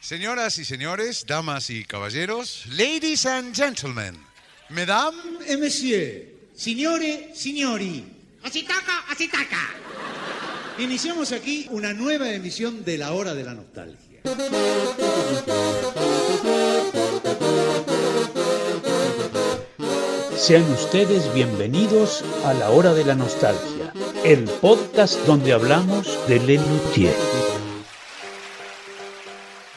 Señoras y señores, damas y caballeros, ladies and gentlemen, mesdames et messieurs, signore, signori, así taca, así taca. Iniciamos aquí una nueva emisión de La Hora de la Nostalgia. Sean ustedes bienvenidos a La Hora de la Nostalgia, el podcast donde hablamos de Lelutier.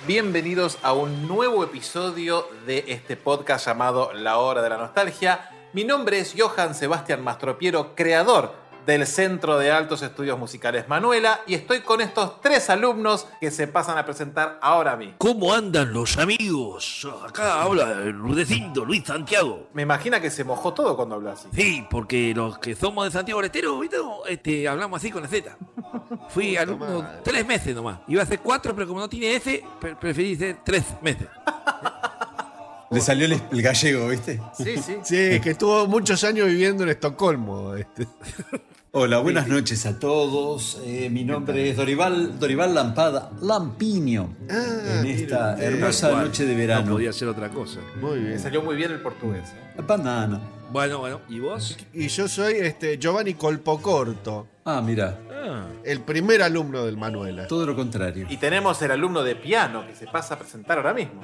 Bienvenidos a un nuevo episodio de este podcast llamado La Hora de la Nostalgia. Mi nombre es Johan Sebastián Mastropiero, creador del Centro de Altos Estudios Musicales Manuela y estoy con estos tres alumnos que se pasan a presentar ahora a mí. ¿Cómo andan los amigos? Acá habla el Rudecindo, Luis Santiago. Me imagina que se mojó todo cuando habla así. Sí, porque los que somos de Santiago del Estero, ¿viste? Este, hablamos así con la Z. Fui alumno tres meses nomás. Iba a hacer cuatro, pero como no tiene S, pre- preferí ser tres meses. Le salió el, el gallego, ¿viste? Sí, sí. Sí, que estuvo muchos años viviendo en Estocolmo. este. Hola, buenas noches a todos. Eh, mi nombre es Dorival, Dorival Lampada Lampiño. Ah, en esta hermosa cual. noche de No verano. podía ser otra cosa. Muy Me bien. salió muy bien el portugués. ¿eh? Banana. Bueno, bueno. ¿Y vos? Y yo soy este, Giovanni Colpocorto, Ah, mira, Ah, el primer alumno del Manuela. todo lo contrario. Y tenemos el alumno de piano que se pasa a presentar ahora mismo.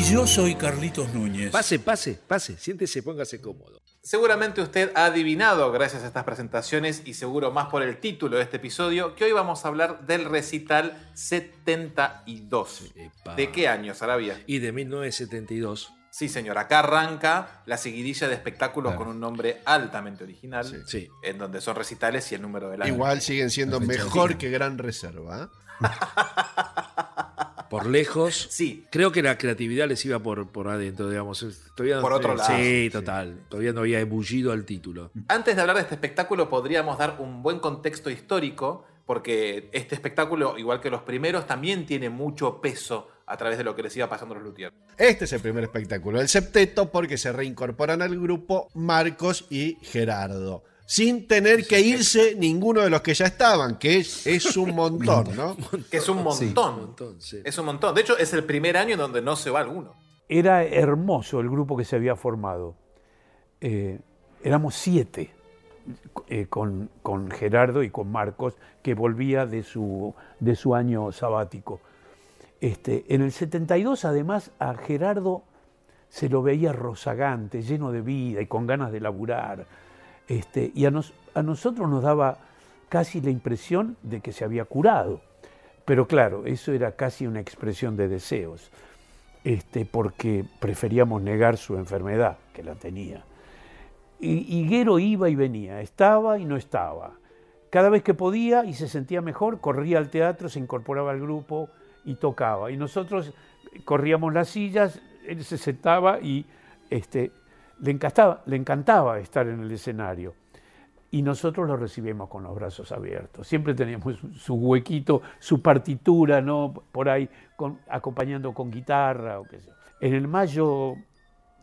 Y yo soy Carlitos Núñez. pase, pase, pase. Siéntese, póngase cómodo. Seguramente usted ha adivinado gracias a estas presentaciones y seguro más por el título de este episodio que hoy vamos a hablar del recital 72. Epa. ¿De qué año, Sarabia? Y de 1972. Sí, señor, acá arranca la seguidilla de espectáculos Claro. con un nombre altamente original, Sí. en donde son recitales y el número del año. Igual siguen siendo mejor que Gran Reserva. Por lejos. Sí, Creo que la creatividad les iba por, por adentro, digamos. Todavía no- Por otro lado. Sí, total. Todavía no había ebullido al título. Antes de hablar de este espectáculo, podríamos dar un buen contexto histórico, porque este espectáculo, igual que los primeros, también tiene mucho peso a través de lo que les iba pasando a los Luthiers. Este es el primer espectáculo, el septeto, porque se reincorporan al grupo Marcos y Gerardo. Sin tener que irse ninguno de los que ya estaban, que es, es un montón, ¿no? Que es un montón. Un montón, sí. Es un montón. De hecho, es el primer año en donde no se va alguno. Era hermoso el grupo que se había formado. Eh, éramos siete, eh, con, con Gerardo y con Marcos, que volvía de su, de su año sabático. Este, en el 72, además, a Gerardo se lo veía rozagante, lleno de vida y con ganas de laburar. Este, y a, nos- a nosotros nos daba casi la impresión de que se había curado. Pero claro, eso era casi una expresión de deseos, este, porque preferíamos negar su enfermedad, que la tenía. Higuero iba y venía, estaba y no estaba. Cada vez que podía y se sentía mejor, corría al teatro, se incorporaba al grupo y tocaba. Y nosotros corríamos las sillas, él se sentaba y este, le, encantaba, estar en el escenario. Y nosotros lo recibimos con los brazos abiertos. Siempre teníamos su- huequito, su partitura, ¿no? Por ahí, acompañando con guitarra o qué sé. En el mayo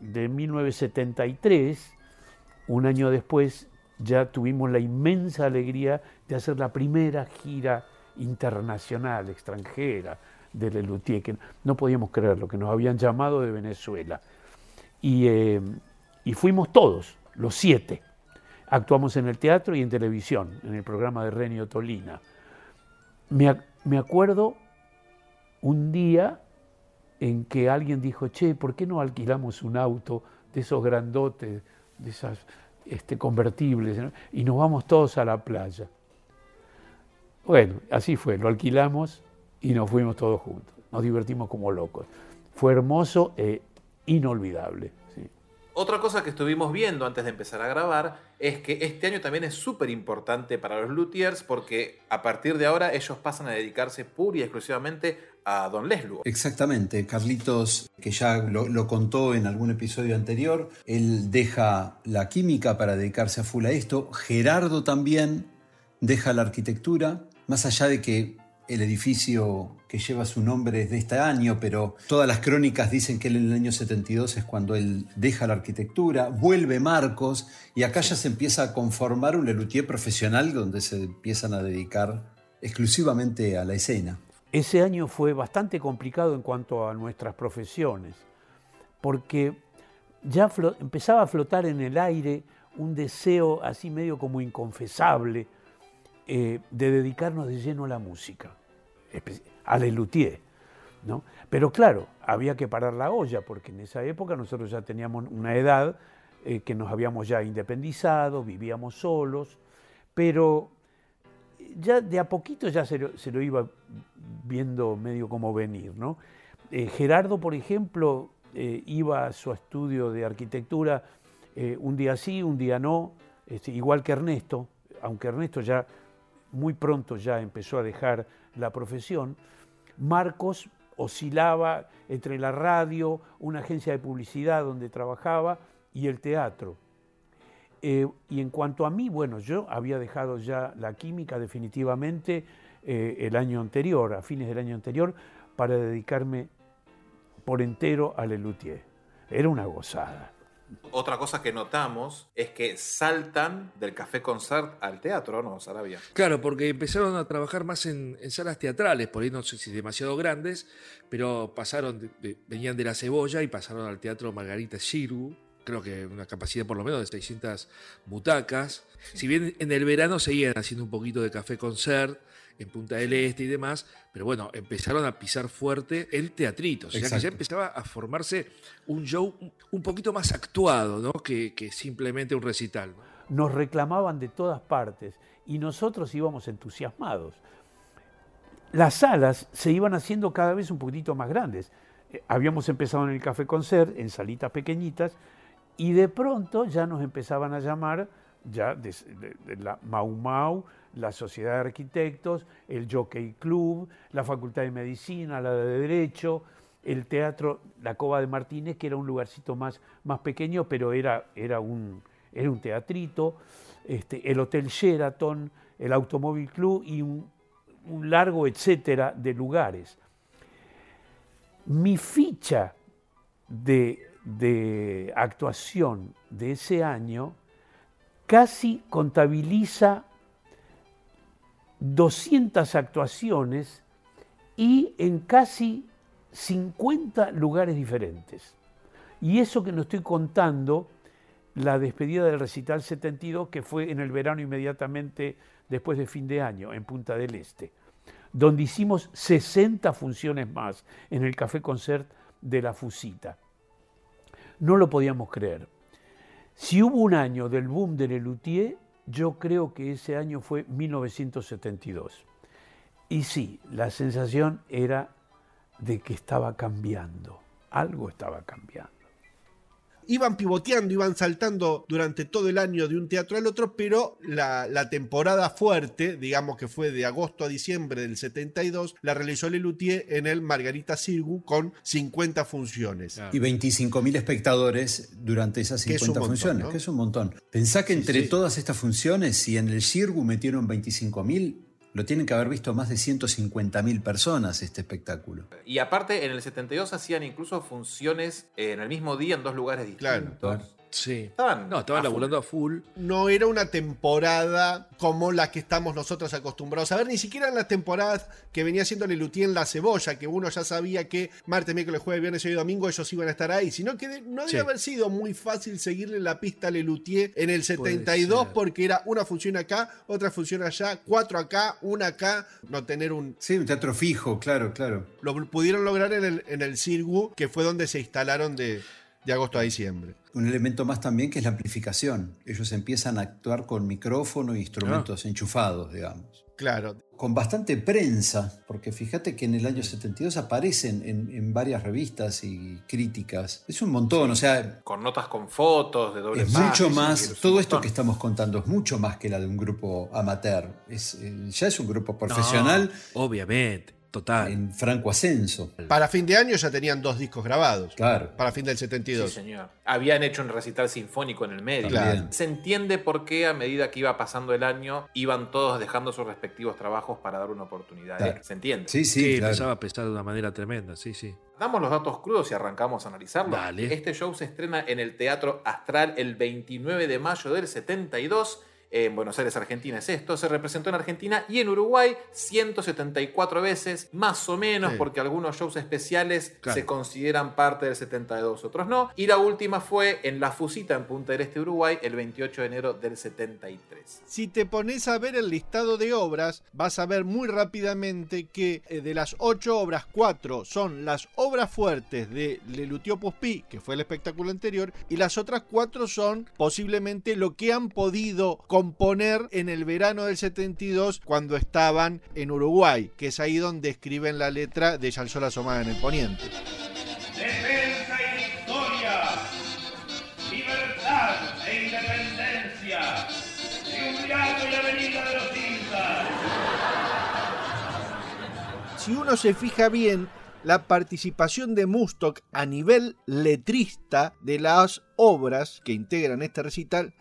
de 1973, un año después, ya tuvimos la inmensa alegría de hacer la primera gira internacional, extranjera, de Lelutier, no podíamos creer lo que nos habían llamado de Venezuela. Y, eh, y fuimos todos, los siete. Actuamos en el teatro y en televisión, en el programa de Renio Tolina. Me, me acuerdo un día en que alguien dijo, che, ¿por qué no alquilamos un auto de esos grandotes, de esas este, convertibles, y nos vamos todos a la playa? Bueno, así fue, lo alquilamos y nos fuimos todos juntos. Nos divertimos como locos. Fue hermoso e inolvidable. Otra cosa que estuvimos viendo antes de empezar a grabar es que este año también es súper importante para los Luthiers porque a partir de ahora ellos pasan a dedicarse pura y exclusivamente a Don Leslu. Exactamente, Carlitos, que ya lo, lo contó en algún episodio anterior, él deja la química para dedicarse a full a esto. Gerardo también deja la arquitectura, más allá de que el edificio que lleva su nombre es de este año, pero todas las crónicas dicen que él en el año 72 es cuando él deja la arquitectura, vuelve Marcos y acá ya se empieza a conformar un Lelutier profesional donde se empiezan a dedicar exclusivamente a la escena. ese año fue bastante complicado en cuanto a nuestras profesiones, porque ya empezaba a flotar en el aire un deseo así medio como inconfesable eh, de dedicarnos de lleno a la música, espe- a Lelutier. ¿no? Pero claro, había que parar la olla, porque en esa época nosotros ya teníamos una edad eh, que nos habíamos ya independizado, vivíamos solos, pero ya de a poquito ya se lo, iba viendo medio como venir. ¿no? Eh, Gerardo, por ejemplo, eh, iba a su estudio de arquitectura un día sí, un día no, este, igual que Ernesto, aunque Ernesto ya muy pronto ya empezó a dejar la profesión, Marcos oscilaba entre la radio, una agencia de publicidad donde trabajaba y el teatro. Eh, y en cuanto a mí, bueno, yo había dejado ya la química definitivamente eh, el año anterior, a fines del año anterior, para dedicarme por entero a Lelutier. Era una gozada. Otra cosa que notamos es que saltan del café concert al teatro, ¿no, Sarabia? Claro, porque empezaron a trabajar más en, en salas teatrales, por ahí no sé si demasiado grandes, pero pasaron, de- de- venían de la cebolla y pasaron al teatro Margarita Shirgu, creo que una capacidad por lo menos de 600 butacas. Si bien en el verano seguían haciendo un poquito de café concert en Punta del Este y demás, pero bueno, empezaron a pisar fuerte el teatrito, o sea que ya empezaba a formarse un show un- poquito más actuado, ¿no? Que, que simplemente un recital. ¿no? Nos reclamaban de todas partes y nosotros íbamos entusiasmados. Las salas se iban haciendo cada vez un poquitito más grandes. Eh, Habíamos empezado en el Café Concert, en salitas pequeñitas, y de pronto ya nos empezaban a llamar ya de, de- de la Mau Mau, la Sociedad de Arquitectos, el Jockey Club, la Facultad de Medicina, la de Derecho, el Teatro La Cova de Martínez, que era un lugarcito más, más pequeño, pero era, era, un, era un teatrito, este, el Hotel Sheraton, el Automóvil Club y un, un largo etcétera de lugares. Mi ficha de, de actuación de ese año casi contabiliza 200 actuaciones y en casi 50 lugares diferentes. Y eso que no estoy contando, la despedida del recital 72, que fue en el verano inmediatamente después de fin de año, en Punta del Este, donde hicimos 60 funciones más en el Café Concert de la Fusita. No lo podíamos creer. Si hubo un año del boom de Lelutier, yo creo que ese año fue 1972. Y sí, la sensación era de que estaba cambiando, algo estaba cambiando. Iban pivoteando, iban saltando durante todo el año de un teatro al otro, pero la, la temporada fuerte, digamos que fue de agosto a diciembre del 72, la realizó Lelutier en el Margarita Sirgu con 50 funciones. Y 25.000 espectadores durante esas Que es un 50 montón, funciones, ¿no? que es un montón. Pensá que entre todas estas funciones, si en el Cirgu metieron 25.000, lo tienen que haber visto más de 150.000 personas este espectáculo. Y aparte, en el 72 hacían incluso funciones en el mismo día en dos lugares distintos. Claro. Sí. Estaban No, estaban a full. laburando a full. no era una temporada como la que estamos nosotros acostumbrados a ver, ni siquiera en las temporadas que venía haciendo Lelutier en La Cebolla, que uno ya sabía que martes, miércoles, jueves, viernes y domingo ellos iban a estar ahí, sino que de- no debe Sí. haber sido muy fácil seguirle la pista a Lelutier en el 72 ser. porque era una función acá, otra función allá, cuatro acá, una acá, no tener un... Sí, un teatro fijo, claro, claro. Lo pudieron lograr en el, en el Cirgu, que fue donde se instalaron de, de agosto a diciembre. Un elemento más también que es la amplificación. Ellos empiezan a actuar con micrófono e instrumentos enchufados, digamos. Claro, Con bastante prensa, porque fíjate que en el año 72 aparecen en, en varias revistas y críticas. Es un montón, o sea, Con notas con fotos de doble es mucho más, es todo esto que estamos contando es mucho más que la de un grupo amateur. Es, eh, ya es un grupo profesional No, obviamente, total. en franco ascenso. para fin de año ya tenían dos discos grabados. Claro. Para fin del Sí, 72. señor. Habían hecho un recital sinfónico en el medio. Claro. Se entiende por qué a medida que iba pasando el año iban todos dejando sus respectivos trabajos para dar una oportunidad. ¿eh? Claro. Se entiende. Sí, Sí, sí, claro. empezaba a pesar de una manera tremenda, sí, sí. Damos los datos crudos y arrancamos a analizarlo. Dale. Este show se estrena en el Teatro Astral el 29 de mayo del 72 en Buenos Aires, Argentina es esto, se representó en Argentina y en Uruguay 174 veces, más o menos, Sí. porque algunos shows especiales Claro. se consideran parte del 72, otros no. Y la última fue en La Fusita, en Punta del Este, Uruguay, el 28 de enero del 73. Si te pones a ver el listado de obras, vas a ver muy rápidamente que eh, de las ocho obras, cuatro son las obras fuertes de Lelutier Puspí, que fue el espectáculo anterior, y las otras cuatro son posiblemente lo que han podido componer en el verano del 72 cuando estaban en Uruguay, que es ahí donde escriben la letra de Yalzó la asomada en el poniente. defensa y victoria, libertad e independencia, triunvirato y avenida de los Incas. si uno se fija bien, la participación de Mustok a nivel letrista de las obras que integran este recital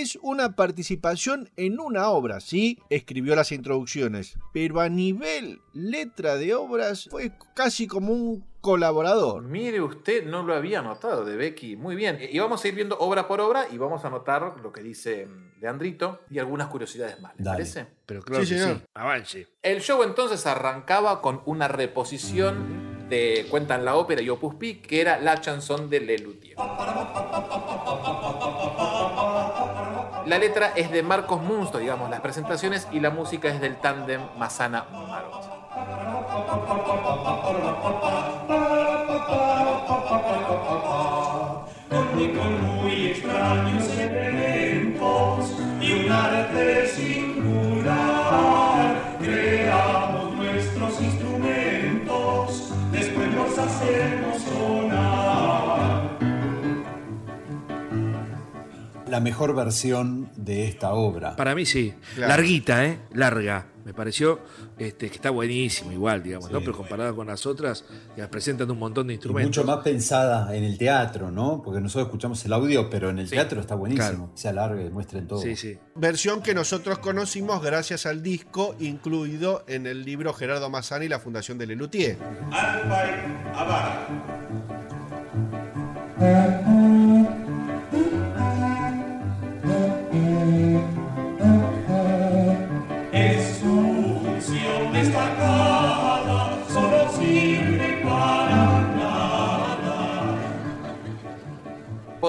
es una participación en una obra, sí, escribió las introducciones, pero a nivel letra de obras fue casi como un colaborador. Mire usted, no lo había notado de Becky. Muy bien. Y vamos a ir viendo obra por obra y vamos a anotar lo que dice Leandrito y algunas curiosidades más. ¿Les Dale. parece? Pero claro Sí, que señor. sí. Avance. El show entonces arrancaba con una reposición de Cuentan la ópera y Opus Pi, que era la chanson de Lelutier. La letra es de Marcos Munsto, digamos, las presentaciones, y la música es del tándem Masana Marot. La mejor versión de esta obra. Para mí sí. Claro. Larguita, ¿eh? Larga. Me pareció este, que está buenísimo igual, digamos, ¿no? Pero comparada con las otras, que presentan un montón de Y instrumentos. mucho más pensada en el teatro, ¿no? Porque nosotros escuchamos el audio, pero en el Sí, teatro está buenísimo. claro. Se alargue, muestren todo. Sí, sí. Versión que nosotros conocimos gracias al disco incluido en el libro Gerardo Mazzani y la Fundación de Lelutier.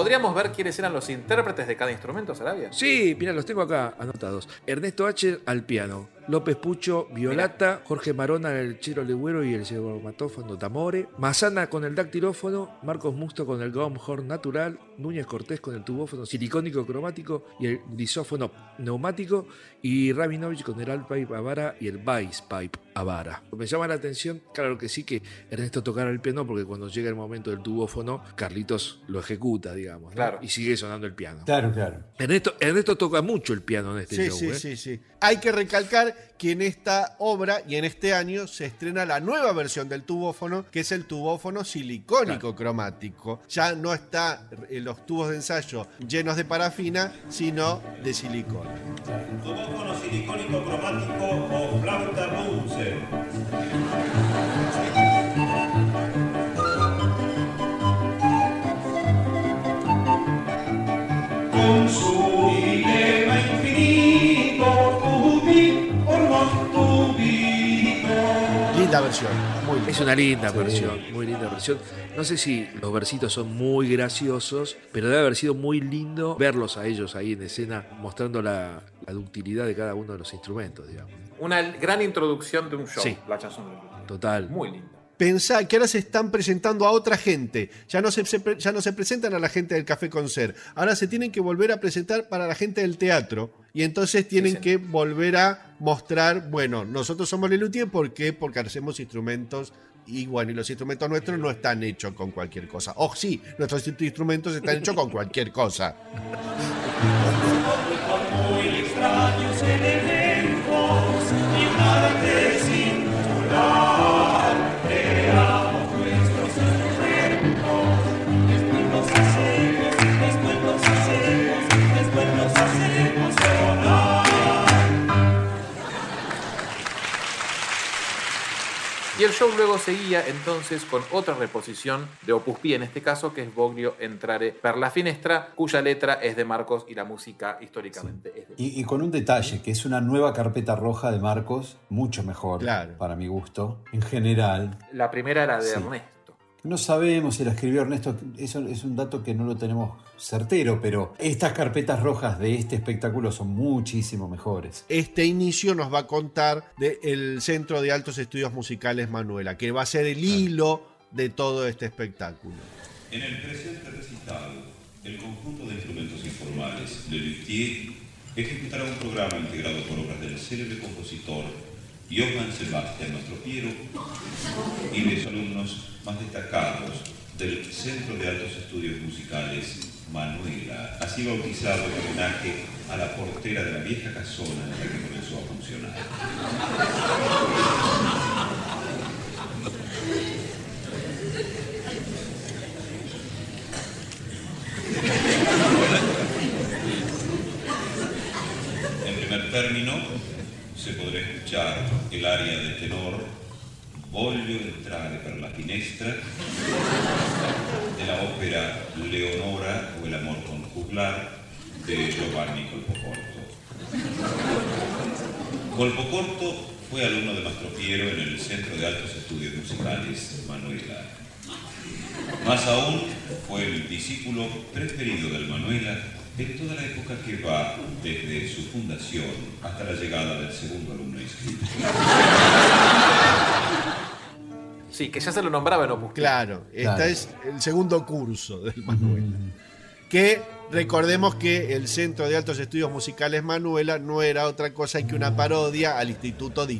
¿Podríamos ver quiénes eran los intérpretes de cada instrumento, Sarabia? Sí, mira, los tengo acá anotados. Ernesto H. al piano, López Pucho, violata, Jorge Marona el chelo legüero y el matófono tamore, Mazana con el dactilófono, Marcos Musto con el gom horn natural, Núñez Cortés con el tubófono silicónico cromático y el grisófono neumático y Rabinovich con el alpipe avara y el bass pipe avara. Me llama la atención, claro que sí, que Ernesto tocara el piano porque cuando llega el momento del tubófono, Carlitos lo ejecuta, digamos, ¿no? Claro. y sigue sonando el piano. Claro, claro. Ernesto, Ernesto toca mucho el piano en este Sí, show. sí, ¿eh? sí, sí. Hay que recalcar que en esta obra y en este año se estrena la nueva versión del tubófono, que es el tubófono silicónico cromático. Ya no está en los tubos de ensayo llenos de parafina, sino de silicona. Tubófono silicónico cromático o flauta Bunsen. Con su Linda versión, muy linda. Es una linda versión, muy linda versión. No sé si los versitos son muy graciosos, pero debe haber sido muy lindo verlos a ellos ahí en escena mostrando la, la ductilidad de cada uno de los instrumentos, digamos. Una gran introducción de un show, Sí. la chanson. Total. Muy linda. Pensá que ahora se están presentando a otra gente. Ya no, se, ya no se presentan a la gente del Café Concert. Ahora se tienen que volver a presentar para la gente del teatro. Y entonces tienen sí. que volver a mostrar, bueno, nosotros somos Lelutier, ¿por qué? Porque hacemos instrumentos y bueno, y los instrumentos nuestros no están hechos con cualquier cosa. O sí, nuestros instrumentos están hechos con cualquier cosa. El show luego seguía entonces con otra reposición de Opus Pi, en este caso, que es Boglio Entrare per la Finestra, cuya letra es de Marcos y la música históricamente es de Y, y con un detalle, que es una nueva carpeta roja de Marcos, mucho mejor Claro. para mi gusto. En general, La primera era de Sí. Ernesto. No sabemos si la escribió Ernesto, eso es un dato que no lo tenemos certero, pero estas carpetas rojas de este espectáculo son muchísimo mejores. Este inicio nos va a contar del Centro de Altos Estudios Musicales Manuela, que va a ser el hilo de todo este espectáculo. En el presente recital, el conjunto de instrumentos informales Le Luthier ejecutará un programa integrado por obras del célebre compositor Johann Sebastian Mastropiero y de sus alumnos más destacados del Centro de Altos Estudios Musicales Manuela, así bautizado en homenaje a la portera de la vieja casona en la que comenzó a funcionar. En primer término, se podrá escuchar el área de tenor Voglio entrare per la finestra de la ópera Leonora o el amor con juglar de Giovanni Colpocorto. Colpocorto fue alumno de Mastropiero en el Centro de Altos Estudios Musicales Manuela. Más aún, fue el discípulo preferido del Manuela en toda la época que va desde su fundación hasta la llegada del segundo alumno inscrito. Sí, que ya se lo nombraba en Opus Pi. Claro, este Claro. es el segundo curso del Manuela. Que recordemos que el Centro de Altos Estudios Musicales Manuela no era otra cosa que una parodia al Instituto de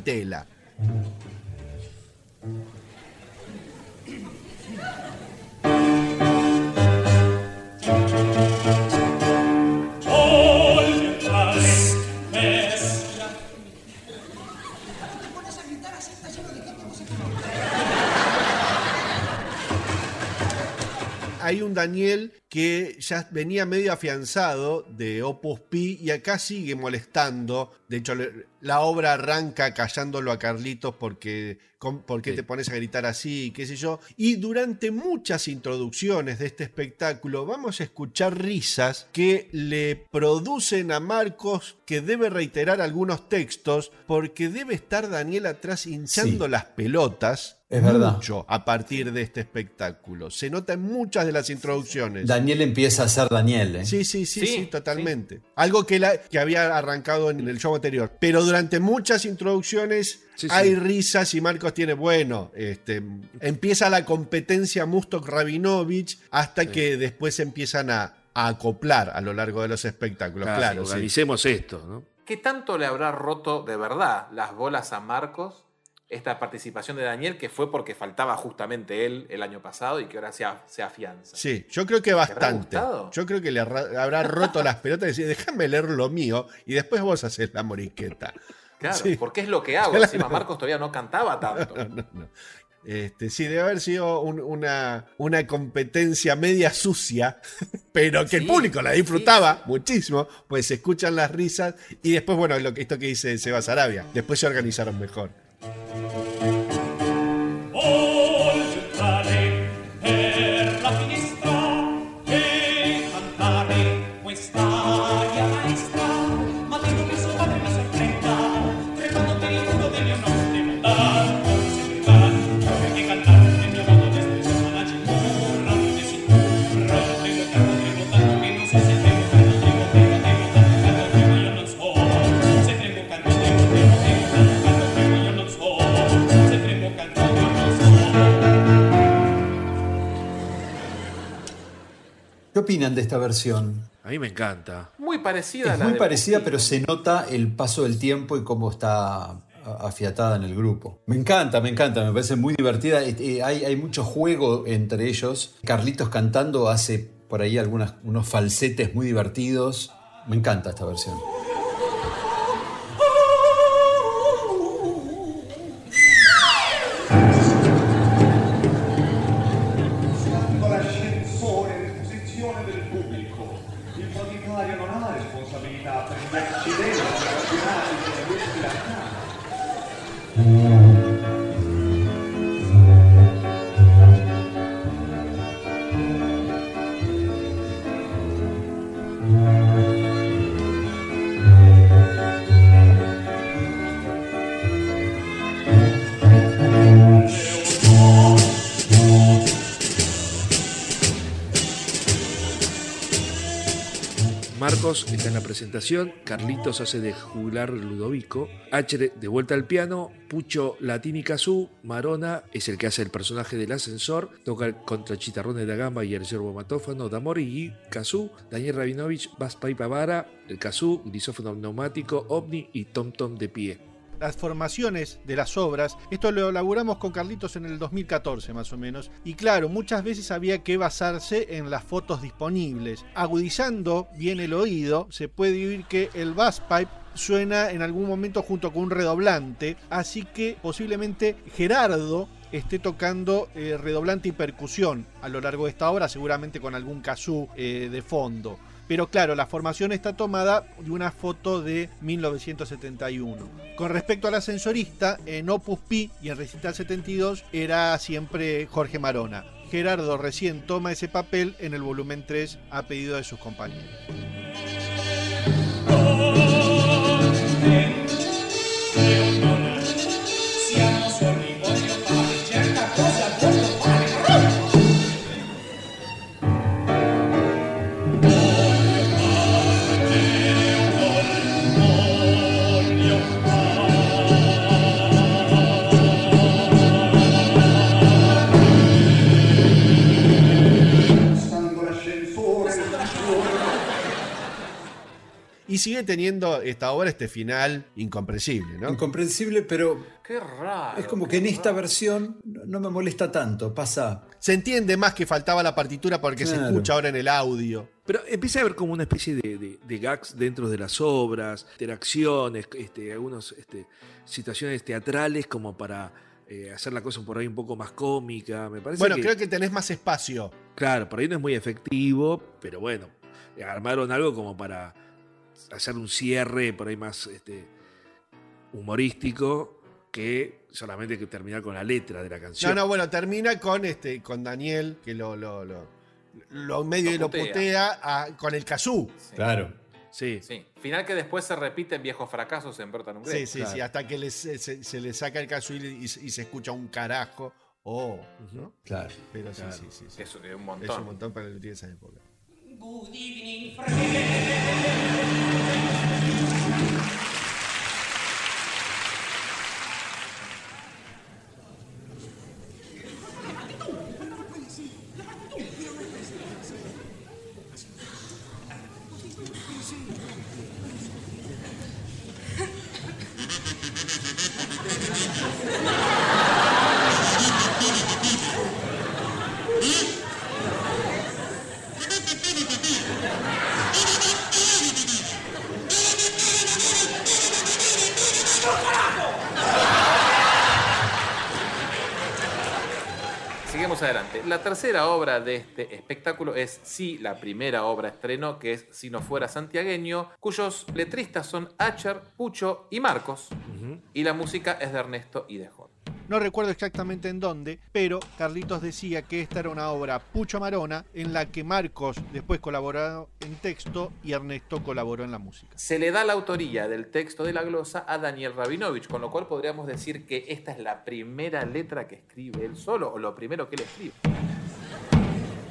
Hay un Daniel que ya venía medio afianzado de Opus Pi y acá sigue molestando. De hecho, la obra arranca callándolo a Carlitos porque con- ¿por qué Sí. te pones a gritar así? qué sé yo. Y durante muchas introducciones de este espectáculo vamos a escuchar risas que le producen a Marcos que debe reiterar algunos textos porque debe estar Daniel atrás hinchando Sí. las pelotas. Es verdad. Mucho a partir de este espectáculo. Se nota en muchas de las introducciones. Daniel empieza a ser Daniel. ¿eh? Sí, sí, sí, sí, Sí, totalmente. Algo que, la- que había arrancado en el show anterior. Pero durante muchas introducciones Sí, sí. hay risas y Marcos tiene, bueno, este, empieza la competencia Mustok Rabinovich hasta que después empiezan a, a acoplar a lo largo de los espectáculos. Claro, Claro, sí. organicemos esto, ¿no? ¿Qué tanto le habrá roto de verdad las bolas a Marcos esta participación de Daniel, que fue porque faltaba justamente él el año pasado y que ahora se, a- se afianza? Sí, yo creo que bastante. Yo creo que le habrá roto las pelotas y decir, déjame leer lo mío y después vos haces la morisqueta. Claro, Sí. porque es lo que hago. Claro. Encima Marcos todavía no cantaba tanto. No, no. Este, sí, debe haber sido un- una, una competencia media sucia, pero que el público la disfrutaba muchísimo, pues se escuchan las risas y después, bueno, lo esto que dice Sebas Arabia, después se organizaron mejor. Voglio ¿Qué opinan de esta versión? A mí me encanta. Muy parecida a Es la muy de parecida, pero se nota el paso del tiempo y cómo está afiatada en el grupo. Me encanta, me encanta, me parece muy divertida. Eh, eh, Hay, hay mucho juego entre ellos. Carlitos cantando hace por ahí algunas, unos falsetes muy divertidos. Me encanta esta versión. Está en la presentación, Carlitos hace de jugular Ludovico, H de vuelta al piano, Pucho Latini Cazú, Marona es el que hace el personaje del ascensor, toca contra Chitarrones de Gamba y el yerbo matófano, Damori y Cazú, Daniel Rabinovich, Bass Pipa Vara, el Cazú, grisófono neumático, ovni y tom tom de pie. Las formaciones de las obras. Esto lo elaboramos con Carlitos en el 2014 más o menos. Y claro, muchas veces había que basarse en las fotos disponibles. Agudizando bien el oído, se puede oír que el bass pipe suena en algún momento junto con un redoblante. Así que posiblemente Gerardo esté tocando eh, redoblante y percusión a lo largo de esta obra, seguramente con algún kazoo eh, de fondo. Pero claro, la formación está tomada de una foto de 1971. Con respecto al ascensorista, en Opus Pi y en Recital 72 era siempre Jorge Marona. Gerardo recién toma ese papel en el volumen 3 a pedido de sus compañeros. Y sigue teniendo esta obra este final incomprensible, ¿no? Incomprensible, pero Qué raro. es como que en esta versión no me molesta tanto. Pasa. Se entiende más que faltaba la partitura porque se escucha ahora en el audio. Pero empieza a haber como una especie de, de- de gags dentro de las obras, interacciones, este, algunas este, situaciones teatrales como para eh, hacer la cosa por ahí un poco más cómica. Me parece Bueno, que, creo que tenés más espacio. claro, por ahí no es muy efectivo, pero bueno, armaron algo como para hacer un cierre por ahí más este, humorístico que solamente que terminar con la letra de la canción. No, no, bueno, termina con este, con Daniel, que lo, lo, lo, lo medio y lo putea. putea a- con el kazoo. Claro. Sí. Sí. Final que después se repite en viejos fracasos en Bertan Sí, sí, sí, hasta que les- se, se le saca el kazoo y, y- y se escucha un carajo. Oh, ¿no? Claro. Pero sí, Claro. sí, sí, sí. Es un Es montón. un montón para el de esa época. Good evening, Seguimos La tercera obra de este espectáculo es sí la primera obra estreno, que es Si no fuera santiagueño, cuyos letristas son Acher, Pucho y Marcos. Y la música es de Ernesto y de Jón. No recuerdo exactamente en dónde, pero Carlitos decía que esta era una obra Pucho Marona en la que Marcos después colaboró en texto y Ernesto colaboró en la música. Se le da la autoría del texto de la glosa a Daniel Rabinovich, con lo cual podríamos decir que esta es la primera letra que escribe él solo, o lo primero que él escribe.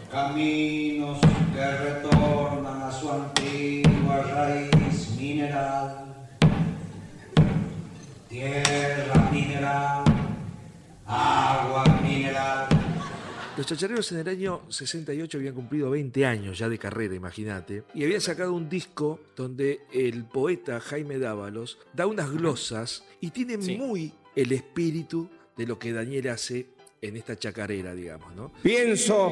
Caminos que retornan a su antigua raíz mineral. Tierra mineral, agua mineral. Los chachareros en el año 68 habían cumplido 20 años ya de carrera, imagínate, y habían sacado un disco donde el poeta Jaime Dávalos da unas glosas y tiene Sí. muy el espíritu de lo que Daniel hace en esta chacarera, digamos, ¿no? Pienso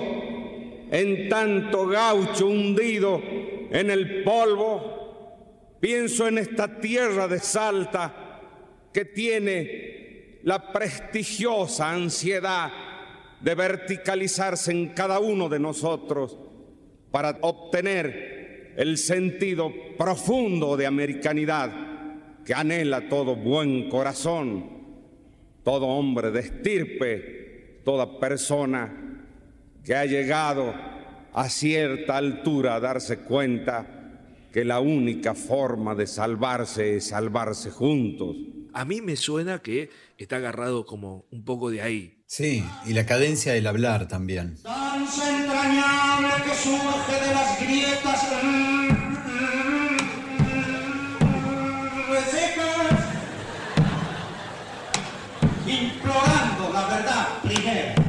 en tanto gaucho hundido en el polvo. Pienso en esta tierra de Salta que tiene la prestigiosa ansiedad de verticalizarse en cada uno de nosotros para obtener el sentido profundo de americanidad que anhela todo buen corazón, todo hombre de estirpe, toda persona que ha llegado a cierta altura a darse cuenta que la única forma de salvarse es salvarse juntos a mí me suena que está agarrado como un poco de ahí. Sí, y la cadencia del hablar también. Danza entrañable que surge de las grietas pues resecas, implorando la verdad primero.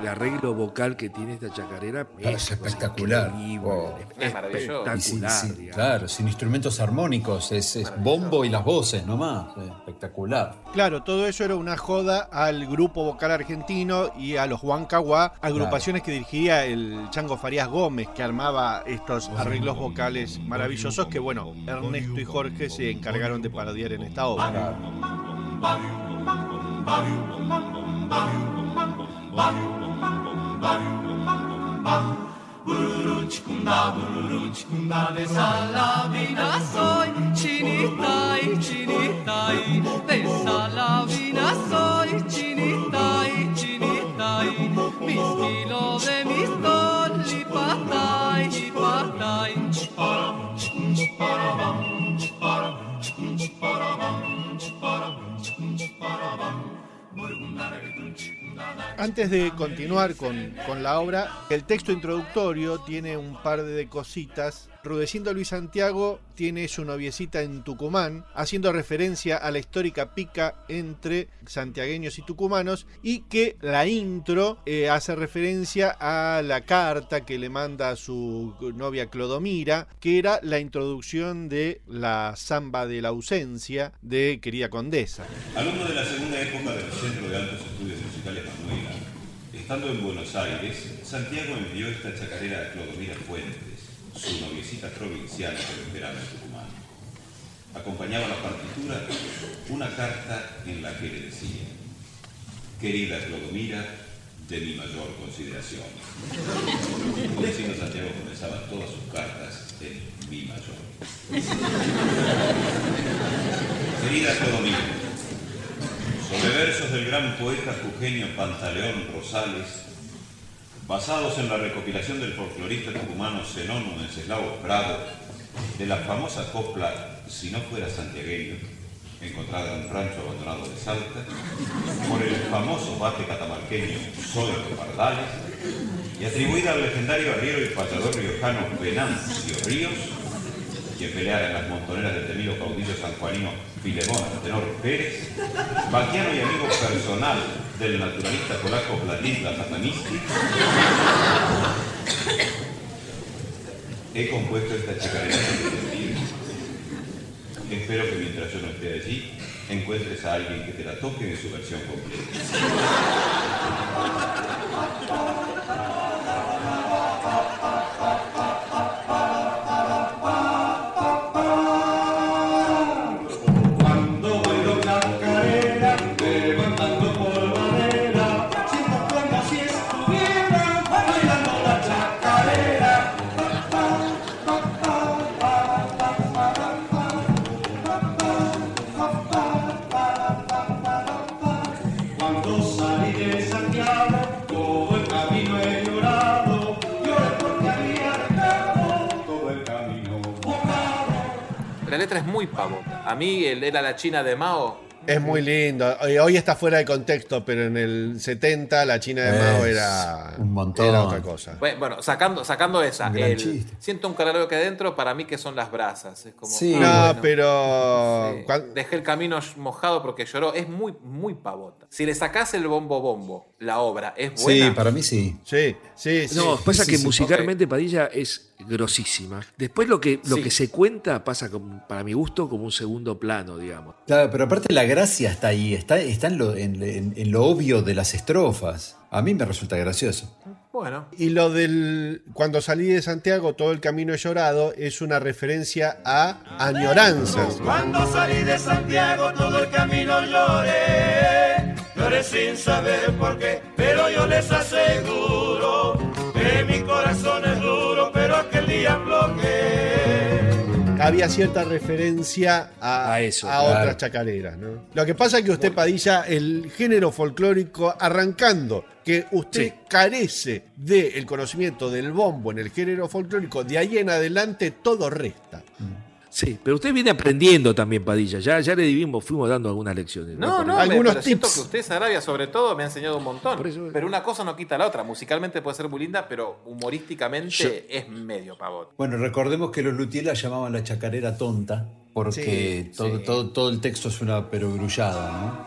El arreglo vocal que tiene esta chacarera Es espectacular. Oh. Es maravilloso. Espectacular. sin- claro, sin instrumentos armónicos, es, es bombo y las voces nomás. eh, Espectacular. Claro, todo eso era una joda al grupo vocal argentino y a los Huancahuá, agrupaciones que dirigía el Chango Farías Gómez, que armaba estos arreglos vocales maravillosos que, bueno, Ernesto y Jorge se encargaron de parodiar en esta obra. De Salavina soy, chinita y chinita y de Salavina soy, chinita y chinita y mis kilos de mis y patay y patay. Antes de continuar con, con la obra, el texto introductorio tiene un par de cositas. Rudecindo Luis Santiago tiene su noviecita en Tucumán, haciendo referencia a la histórica pica entre santiagueños y tucumanos, y que la intro eh, hace referencia a la carta que le manda a su novia Clodomira, que era la introducción de la samba de la ausencia de Querida Condesa. Alumno de la segunda época del Centro de Altos Estudios Musicales Manuela, estando en Buenos Aires, Santiago envió esta chacarera a Clodomira Fuentes, su noviecita provincial que lo esperaba en Tucumán. Acompañaba la partitura una carta en la que le decía, querida Clodomira, de mi mayor consideración. Diciendo Santiago comenzaba todas sus cartas en mi mayor. Querida Clodomira, sobre versos del gran poeta jujeño Pantaleón Rosales, basados en la recopilación del folclorista tucumano Zenón Wenceslao Prado, de la famosa copla Si no fuera santiagueño, encontrada en un rancho abandonado de Salta, por el famoso bate catamarqueño de Pardales, y atribuida al legendario arriero y payador riojano Venancio Ríos, quien peleara en las montoneras del temido caudillo sanjuanino Filemón Tenor Pérez, vaquiano y amigo personal del naturalista polaco Vladimir Zatanisti, he compuesto esta chacarera. Espero que mientras yo no esté allí, encuentres a alguien que te la toque en su versión completa. Mí era la China de Mao. Es muy lindo. Hoy- Hoy está fuera de contexto, pero en el 70 la China de Mao Es era, un montón. era otra cosa. Bueno, sacando, sacando esa, Un gran el- chiste. siento un calor que adentro, para mí que son las brasas. Es como, Sí. ah, No, bueno, pero Dejé el camino mojado porque lloró. Es muy, muy pavota. Si le sacás el bombo bombo, la obra es buena. Sí, para mí sí. sí, sí, sí. No, pasa sí, que sí, musicalmente Padilla es grosísima. Después lo que, lo Sí. que se cuenta pasa, como- para mi gusto, como un segundo plano, digamos. Claro, pero aparte la gracia está ahí, está, está en, lo, en- en- en lo obvio de las estrofas. A mí me resulta gracioso. Bueno, Y lo del cuando salí de Santiago, todo el camino he llorado, es una referencia a añoranzas. Cuando salí de Santiago todo el camino lloré, lloré sin saber por qué, pero yo les aseguro que mi corazón había cierta referencia a, A eso, a claro. otras chacareras. ¿no? Lo que pasa es que usted, Padilla, el género folclórico, arrancando que usted Sí. carece del conocimiento del bombo en el género folclórico, de ahí en adelante todo resta. Sí, pero usted viene aprendiendo también, Padilla. Ya, ya le dimos, fuimos dando algunas lecciones. No, no, me, Algunos pero siento tips. que usted, Sarabia, sobre todo, me ha enseñado un montón. Eso- Pero una cosa no quita la otra. Musicalmente puede ser muy linda, pero humorísticamente Yo- es medio pavot. Bueno, recordemos que los luthiers la llamaban la chacarera tonta, porque Sí, todo, sí. Todo, todo el texto es una perogrullada, ¿no?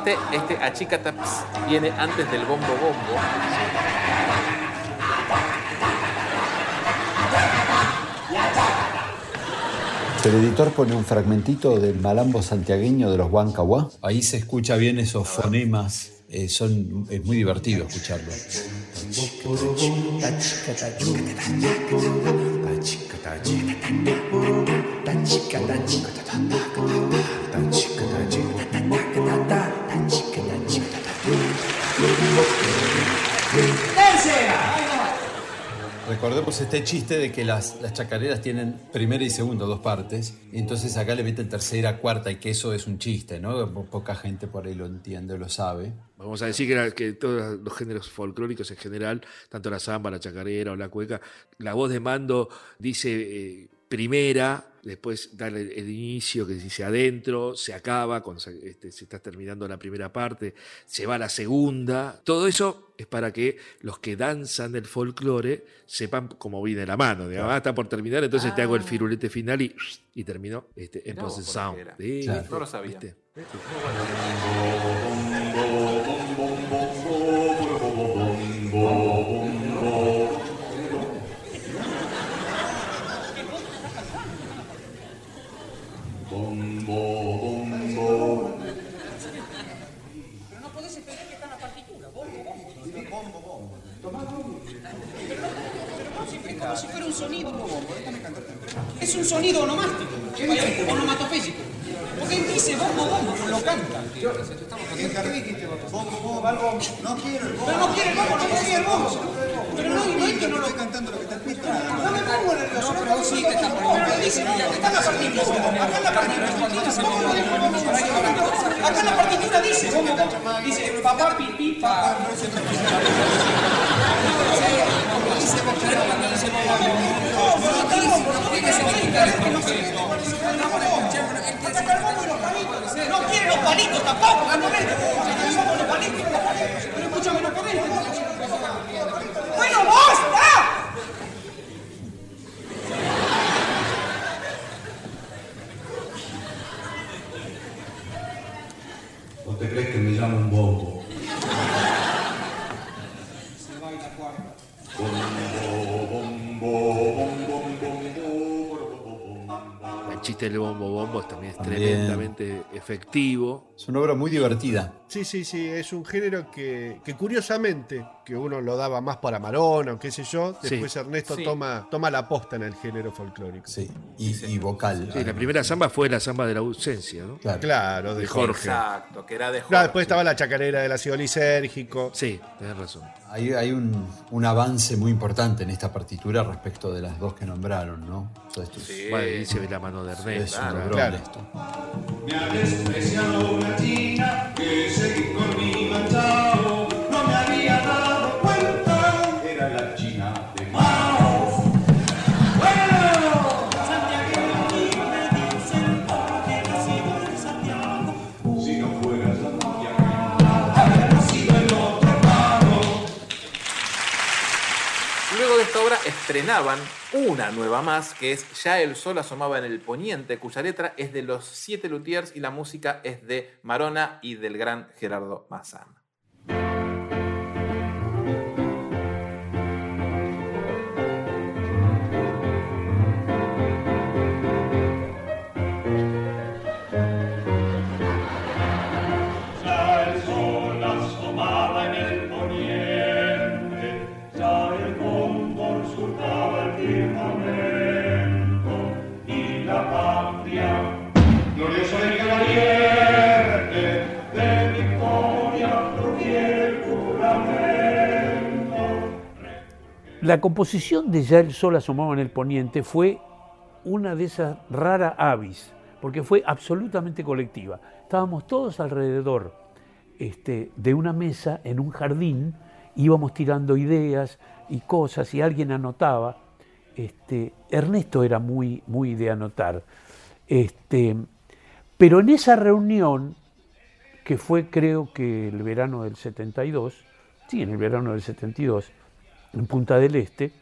Este, este achicata ps, viene antes del bombo bombo. El editor pone un fragmentito del malambo santiagueño de los Huancahuá. Ahí se escucha bien esos fonemas. eh, son, es muy divertido escucharlo. Recordemos este chiste de que las, las chacareras tienen primera y segunda, dos partes, y entonces acá le meten tercera, cuarta, y que eso es un chiste, ¿no? Po- Poca gente por ahí lo entiende lo sabe. Vamos a decir que todos los géneros folclóricos en general, tanto la samba, la chacarera o la cueca, la voz de mando dice eh, primera, después da el, el inicio que dice adentro, se acaba, cuando se, este, se está terminando la primera parte, se va a la segunda. Todo eso es para que los que danzan del folclore sepan cómo viene la mano. Digamos, ah, está por terminar, entonces te hago el firulete final y, y terminó este, en por Sound. No lo sabía. ¿Viste? No podés esperar que está en la partitura. Bombo, bombo. Bombo, bombo. Es como si fuera un sonido. Es un sonido onomástico. Onomatopéyico. Porque dice bombo, bombo, pero lo canta. Bombo, bombo, algo. No quiero el bombo. Pero no quiere el bombo, no quiere el bombo. Pero no, no es que no lo cantando lo que está. No me pongo nervioso, no puedo sí que está Pero dice, está en la partitura. Acá en la partitura. ¿Cómo dijo bombo, bombo? Acá en la partitura dice bombo, bombo. Dice papá, pipí, papá. No quiere los palitos tampoco, los no. ¡Bueno, basta! ¿O te crees que me llamo un bombo? El chiste del bombo bombo también es También. tremendamente efectivo. Es una obra muy divertida. Sí, sí, sí, es un género que, que curiosamente, que uno lo daba más para Marona o qué sé yo, Sí. después Ernesto Sí. toma, toma la posta en el género folclórico. Sí. Y, y vocal. Sí, la primera samba fue la samba de la ausencia, ¿no? Claro. Claro, de Jorge. Exacto, que era de Claro, Jorge. después estaba la chacarera de la ciudad lisérgico. Sí, tenés razón. Hay, hay un, un avance muy importante en esta partitura respecto de las dos que nombraron, ¿no? O sea, esto es- Sí. Bueno, se ve la mano de es Ernesto. un claro. logrón Claro. esto. Me ha despreciado una china que seguí estrenaban una nueva más, que es Ya el sol asomaba en el poniente, cuya letra es de los siete luthiers y la música es de Marona y del gran Gerardo Mazán. La composición de Ya el sol asomaba en el poniente fue una de esas raras avis, porque fue absolutamente colectiva. Estábamos todos alrededor este, de una mesa en un jardín, íbamos tirando ideas y cosas y alguien anotaba. Este, Ernesto era muy, muy de anotar. Este, pero en esa reunión, que fue creo que el verano del 72, sí, en el verano del 72, en Punta del Este,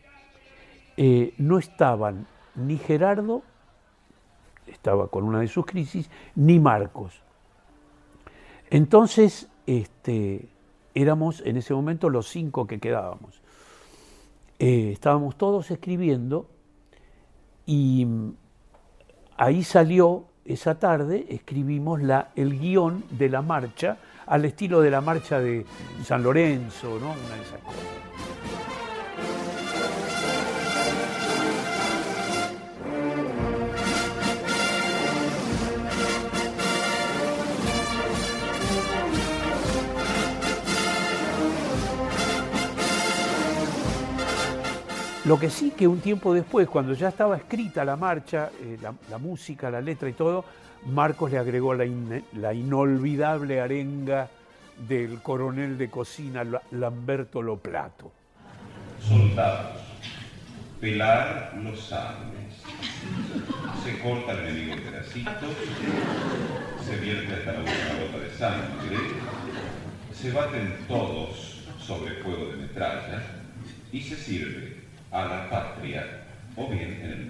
eh, no estaban ni Gerardo, estaba con una de sus crisis, ni Marcos. Entonces, este, éramos en ese momento los cinco que quedábamos. Eh, estábamos todos escribiendo y mm, ahí salió esa tarde, escribimos la, el guion de la marcha al estilo de la marcha de San Lorenzo, ¿no? Una de esas cosas. Lo que sí que un tiempo después, cuando ya estaba escrita la marcha, eh, la, música, la letra y todo, Marcos le agregó la, in- la inolvidable arenga del coronel de cocina La- Lamberto Loplato. Soldados, pelar los sables. Se corta el enemigo en se vierte hasta la última gota de sangre, se baten todos sobre fuego de metralla y se sirve a la patria o bien en el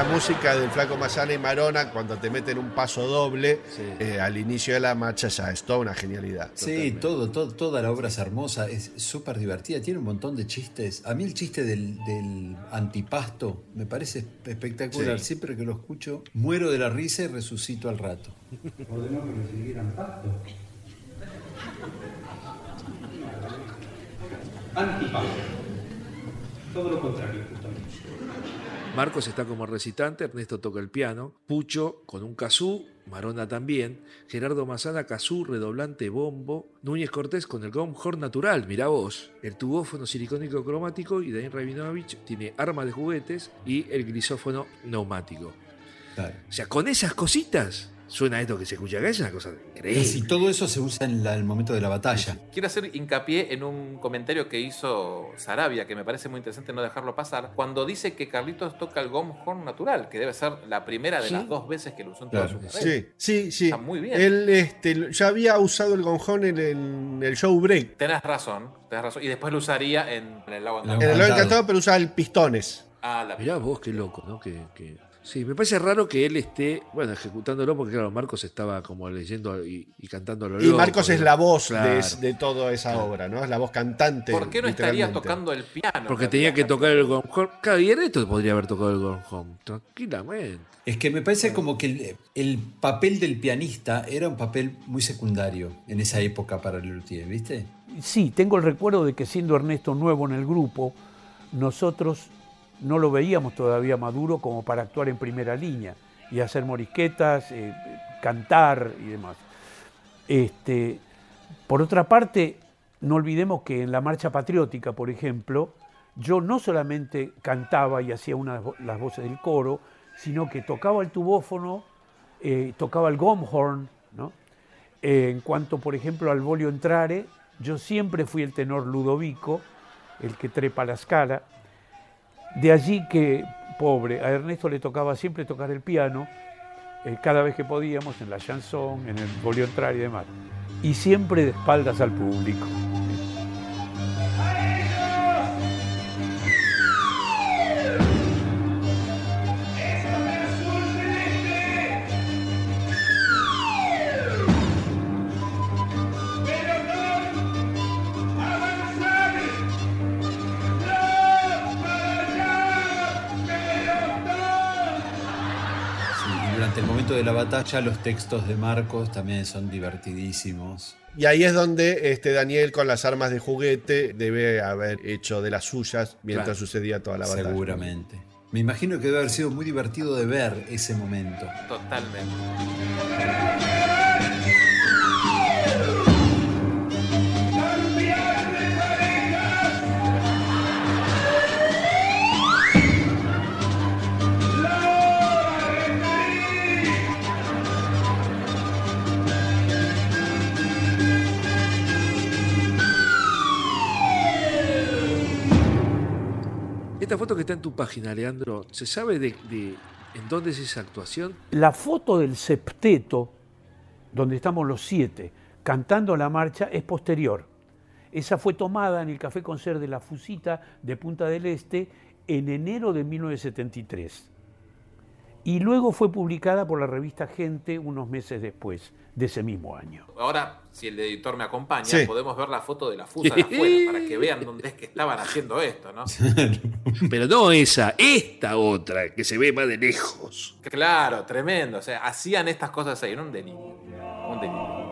La música del Flaco Mazana y Marona, cuando te meten un paso doble eh, al inicio de la marcha, ya es toda una genialidad. Sí, todo, todo, toda la obra es hermosa, es súper divertida, tiene un montón de chistes. A mí el chiste del, del antipasto me parece espectacular. Sí. Siempre que lo escucho, muero de la risa y resucito al rato. Ordenó que me siguieran pasto. Antipasto. Todo lo contrario. Marcos está como recitante, Ernesto toca el piano, Pucho con un kazoo, Marona también, Gerardo Mazana kazoo, redoblante, bombo, Núñez Cortés con el gong horn natural, mirá vos, el tubófono silicónico cromático y Daniel Rabinovich tiene arma de juguetes y el grisófono neumático. O sea, con esas cositas suena esto que se escucha acá, es una cosa increíble. Y todo eso se usa en la- el momento de la batalla. Quiero hacer hincapié en un comentario que hizo Sarabia, que me parece muy interesante no dejarlo pasar, cuando dice que Carlitos toca el gom horn natural, que debe ser la primera de Sí. las dos veces que lo usó en toda su carrera. Sí, sí, sí. Está muy bien. Él este, ya había usado el gonjón en, en el show break. Tenés razón, tenés razón. Y después lo usaría en, en el lago En Encantado. el Lobo Encantado, pero usaba el pistones. Ah, la Mirá vos, qué loco, ¿no? Que, que- Sí, me parece raro que él esté, bueno, ejecutándolo, porque claro, Marcos estaba como leyendo y, y cantando a lo Y loco, Marcos es ¿no? la voz de, Claro. de toda esa obra, ¿no? Es la voz cantante. ¿Por qué no estaría tocando el piano? Porque tenía que tocar el gonjón. Claro, y Ernesto podría haber tocado el gonjón, tranquilamente. Es que me parece como que el, el papel del pianista era un papel muy secundario en esa época para Lelutier, ¿viste? Sí, tengo el recuerdo de que siendo Ernesto nuevo en el grupo, nosotros no lo veíamos todavía maduro como para actuar en primera línea y hacer morisquetas, eh, cantar y demás. Este, por otra parte, no olvidemos que en la marcha patriótica, por ejemplo, yo no solamente cantaba y hacía unas vo- las voces del coro, sino que tocaba el tubófono, eh, tocaba el gomhorn, ¿no? En cuanto, por ejemplo, al bolio entrare, yo siempre fui el tenor Ludovico, el que trepa la escala. De allí que, pobre, a Ernesto le tocaba siempre tocar el piano, eh, cada vez que podíamos, en la chanson, en el bolio entrare y demás. Y siempre de espaldas al público. Batalla los textos de Marcos también son divertidísimos. Y ahí es donde este Daniel con las armas de juguete debe haber hecho de las suyas mientras Claro. sucedía toda la batalla. Seguramente. Me imagino que debe haber sido muy divertido de ver ese momento. Totalmente. Foto que está en tu página, Leandro, ¿se sabe de, de en dónde es esa actuación? La foto del septeto, donde estamos los siete cantando la marcha, es posterior. Esa fue tomada en el Café Concert de la Fusita de Punta del Este en enero de 1973. Y luego fue publicada por la revista Gente unos meses después de ese mismo año. Ahora, si el editor me acompaña, Sí. podemos ver la foto de la fusa de afuera para que vean dónde es que estaban haciendo esto, ¿no? Pero no esa, esta otra, que se ve más de lejos. Claro, tremendo. O sea, hacían estas cosas ahí, era un delirio. Un delirio.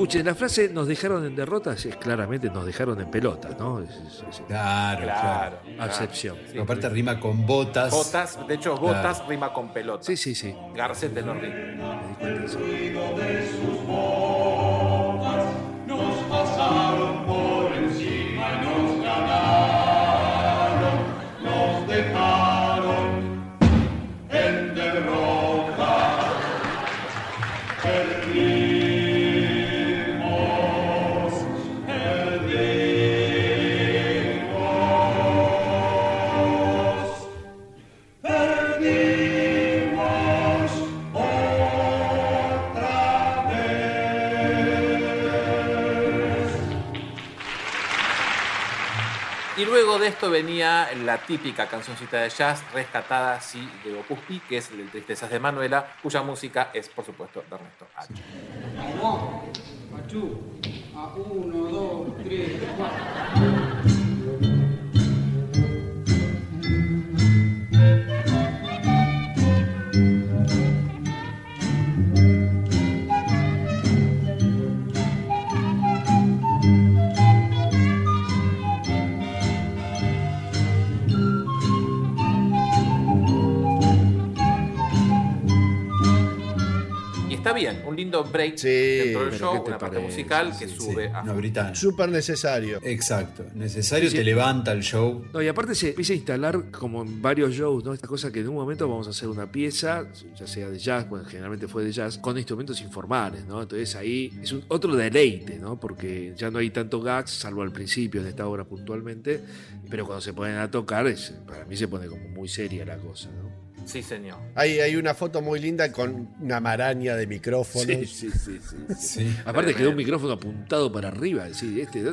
Escuchen, la frase nos dejaron en derrotas es claramente nos dejaron en pelotas, ¿no? Es- es- es- Claro, Claro. Acepción. Aparte rima con botas. Botas, de hecho, Claro. botas rima con pelota. Sí, sí, sí. Garcete no rima. Esto venía la típica cancioncita de jazz rescatada, sí, de Opus Pi, que es el Tristezas de Manuela, cuya música es, por supuesto, de Ernesto H. A uno, dos, tres, cuatro. Está bien, un lindo break Sí, dentro del show, ¿qué te una parte parece? musical que Sí, sube sí, a una británica. Súper necesario. Exacto. Necesario, Sí, sí. te levanta el show. No, y aparte se empieza a instalar como en varios shows, ¿no? Esta cosa que en un momento vamos a hacer una pieza, ya sea de jazz, bueno, generalmente fue de jazz, con instrumentos informales, ¿no? Entonces ahí es un otro deleite, ¿no? Porque ya no hay tanto gags, salvo al principio de esta obra puntualmente, pero cuando se ponen a tocar, es- para mí se pone como muy seria la cosa, ¿no? Sí, señor. Hay, hay una foto muy linda con una maraña de micrófonos. Sí, sí, sí, sí, sí. Aparte quedó un micrófono apuntado para arriba, sí, este.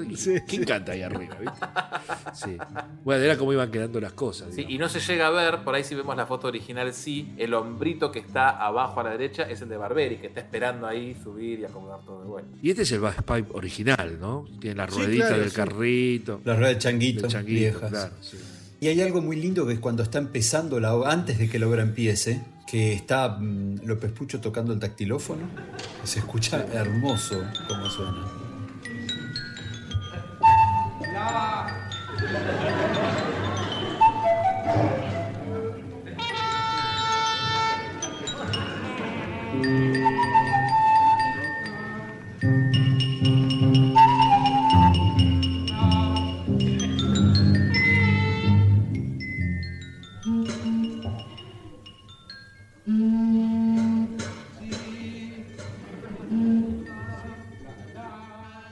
¿quién canta ahí arriba? ¿viste? Sí. Bueno, era como iban quedando las cosas. Sí, y no se llega a ver, por ahí si vemos la foto original, sí, el hombrito que está abajo a la derecha es el de Barberi, que está esperando ahí subir y acomodar todo de vuelta. Y este es el Pipe original, ¿no? Tiene la Sí, ruedita claro, del sí. carrito. Las ruedas de changuito, Del changuito, viejas. claro, sí. Y hay algo muy lindo que es cuando está empezando la obra, antes de que la obra empiece, que está mm, López Pucho tocando el dactilófono. Se escucha hermoso cómo suena.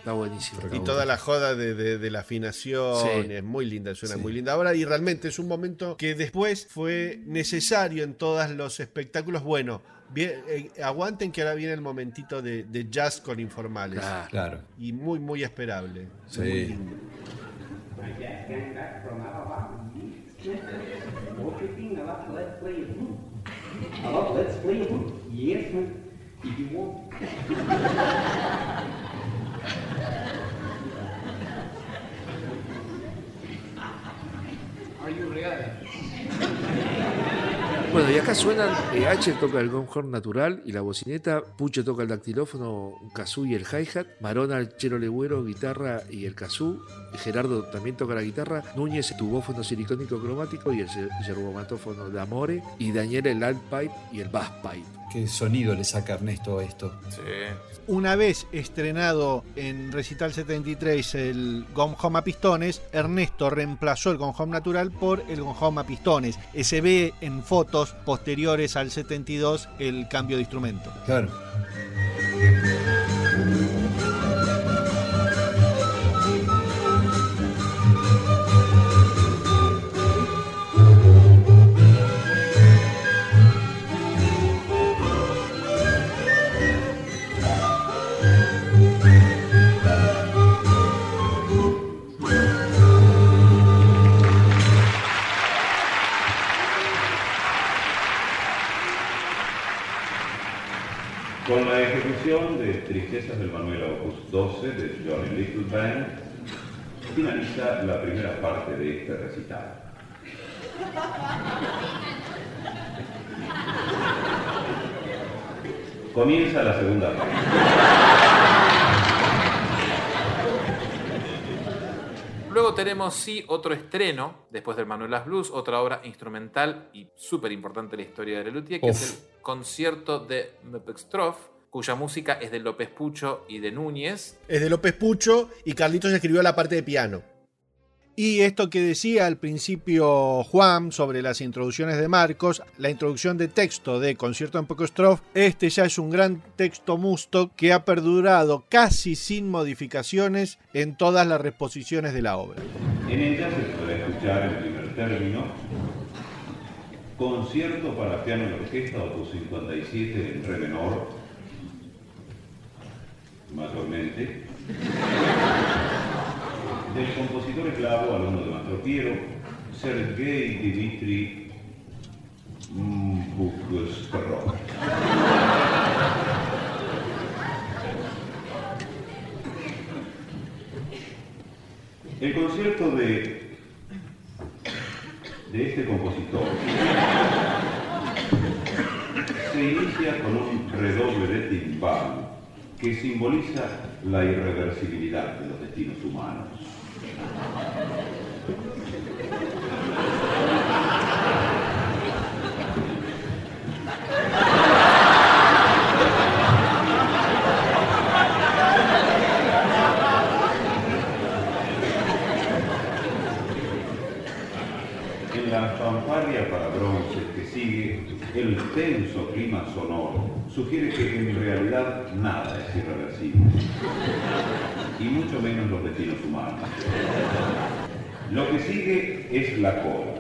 Está buenísimo. Y toda la joda de, de- de la afinación Sí. es muy linda, suena Sí. muy linda. Ahora, y realmente es un momento que después fue necesario en todos los espectáculos. Bueno, bien, eh, aguanten que ahora viene el momentito de, de jazz con informales. Claro. Claro. Y muy, muy esperable. Sí. Muy lindo. Bueno, y acá suenan, eh, H toca el gong horn natural y la bocineta, Pucho toca el dactilófono, kazoo y el hi-hat, Marona el chero legüero, guitarra y el kazoo, y Gerardo también toca la guitarra, Núñez el tubófono silicónico cromático y el ye- yerbomatófono de Amore, y Daniel el alt pipe y el bass pipe. ¿Qué sonido le saca Ernesto a esto? Una vez estrenado en Recital 73 el Gone Home a pistones, Ernesto reemplazó el Gone Home natural por el Gone Home a pistones. Se ve en fotos posteriores al 72 el cambio de instrumento. Claro. De Tristezas del Manuel Opus 12 de Johnny Little Band, finaliza la primera parte de este recital. Comienza la segunda parte. Luego tenemos, sí, otro estreno, después del Manuelas Blues, otra obra instrumental y súper importante en la historia de Lelutier, que es el concierto de Mepextroff, cuya música es de López Pucho y de Núñez. Es de López Pucho y Carlitos escribió la parte de piano. Y esto que decía al principio Juan sobre las introducciones de Marcos, la introducción de texto de Concierto en Pocostrof, este ya es un gran texto musto que ha perdurado casi sin modificaciones en todas las reposiciones de la obra. En ella se puede escuchar el primer término, concierto para piano y orquesta opus 57 en re menor, mayormente, del compositor eslavo, alumno de Mastropiero, Sergei Dmitri Bukrov. El concierto de, de este compositor se inicia con un redoble de timbal que simboliza la irreversibilidad de los destinos humanos. La fanfarria para bronce que sigue, el tenso clima sonoro sugiere que en realidad nada es irreversible, y mucho menos los destinos humanos. Lo que sigue es la coda.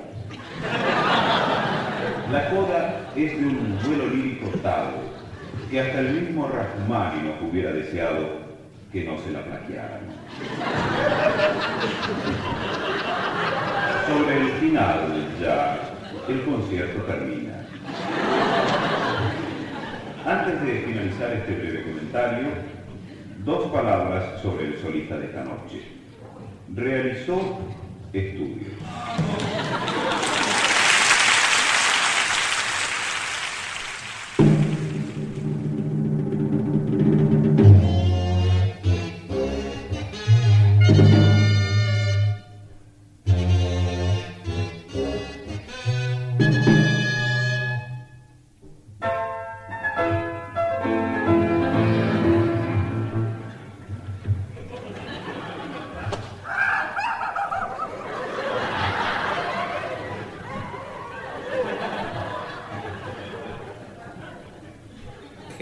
La coda es de un vuelo lírico tal que hasta el mismo Rachmaninoff hubiera deseado que no se la plagiaran. Sobre el final ya, el concierto termina. Antes de finalizar este breve comentario, dos palabras sobre el solista de esta noche. Realizó estudios.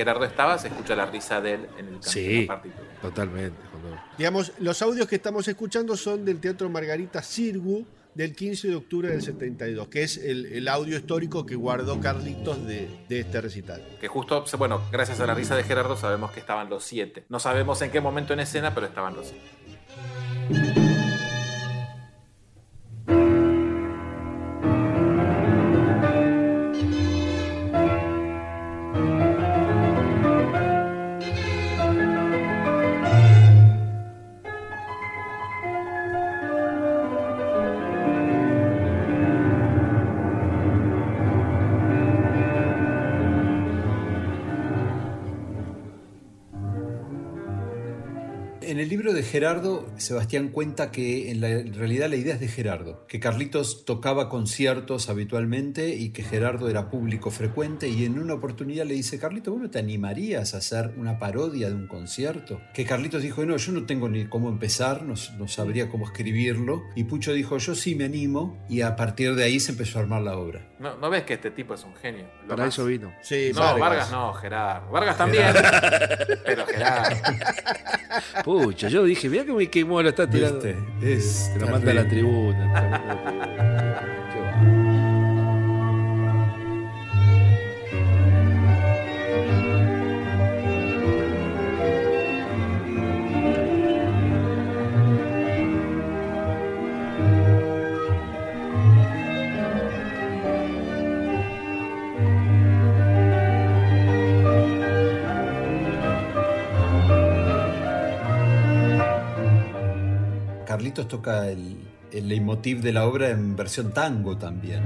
Gerardo estaba, se escucha la risa de él en el canto de Sí, la partitura. totalmente. Digamos, los audios que estamos escuchando son del Teatro Margarita Sirgu del 15 de octubre del 72, que es el, el audio histórico que guardó Carlitos de, de este recital. Que justo, bueno, gracias a la risa de Gerardo sabemos que estaban los siete. No sabemos en qué momento en escena, pero estaban los siete. Gerardo, Sebastián cuenta que en, la, en realidad la idea es de Gerardo, que Carlitos tocaba conciertos habitualmente y que Gerardo era público frecuente y en una oportunidad le dice, Carlitos, ¿vos no te animarías a hacer una parodia de un concierto? Que Carlitos dijo, no, yo no tengo ni cómo empezar, no, no sabría cómo escribirlo. Y Pucho dijo, yo sí me animo y a partir de ahí se empezó a armar la obra. No, ¿no ves que este tipo es un genio? Lo Para más- eso vino. Sí, No, Vargas. Vargas. no, Gerardo. Vargas también. pero Gerardo. Pucha, yo dije, mira que me quemó, lo está tirando. Es Te lo manda a la tribuna. Carlitos toca el, el leitmotiv de la obra en versión tango también.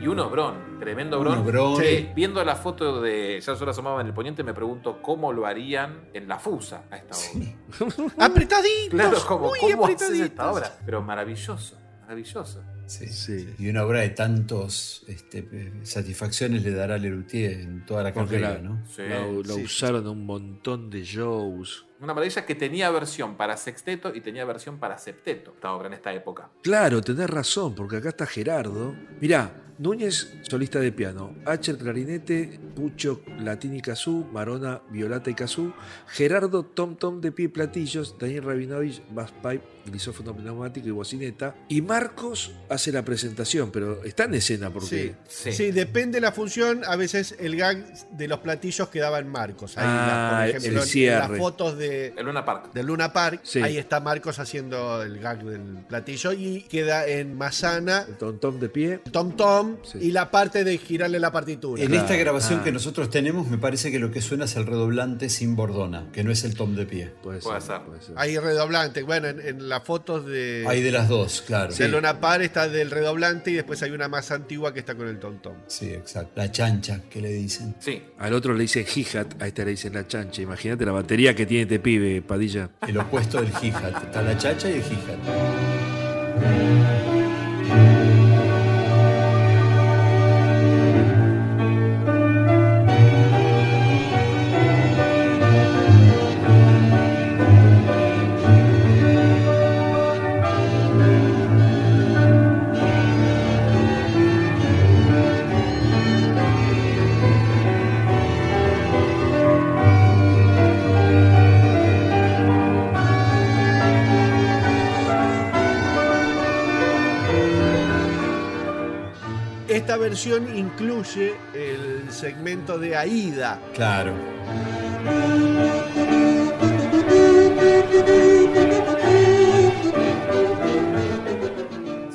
Y un obrón, tremendo obrón. Un obrón. Sí. Viendo la foto de Ya solo asomaba en el poniente, me pregunto cómo lo harían en la fusa a esta obra. Apretaditos. Claro, como, muy ¿cómo apretaditos. esta obra? Pero maravilloso, maravilloso. Sí. Sí. Y una obra de tantos este, eh, satisfacciones le dará a Lelutier en toda la Porque carrera, la, ¿no? Sí, la- la sí, usaron en un montón de shows. Una maravilla que tenía versión para sexteto y tenía versión para septeto, esta obra en esta época. Claro, tenés razón, porque acá está Gerardo. Mirá, Núñez, solista de piano. Acher, clarinete. Pucho, latín y kazoo. Marona, violata y kazoo. Gerardo, tom tom de pie y platillos. Daniel Rabinovich, bass pipe, grisófono pneumático y bocineta. Y Marcos hace la presentación, pero está en escena porque... Sí. Sí. depende de la función. A veces el gag de los platillos quedaba en Marcos. Ahí, Ah, por el ejemplo, en- las fotos de, El Luna Park. del Luna Park, Sí. ahí está Marcos haciendo el gag del platillo y queda en Masana El tom tom de pie. el tom tom Sí. y la parte de girarle la partitura. En esta grabación Ah. que nosotros tenemos, me parece que lo que suena es el redoblante sin bordona, que no es el tom de pie. Puede, Puede ser, ser. puede ser. Hay redoblante. Bueno, en, en las fotos de, Hay de las dos, claro. de Luna Park está del redoblante y después hay una más antigua que está con el tom tom. Sí, exacto. La chancha, que le dicen. Sí. Al otro le dicen hi-hat, a este le dicen la chancha. Imagínate la batería que tiene este pibe, Padilla. El opuesto del hi-hat. Está la chacha y el hi-hat. Versión incluye el segmento de Aida. Claro.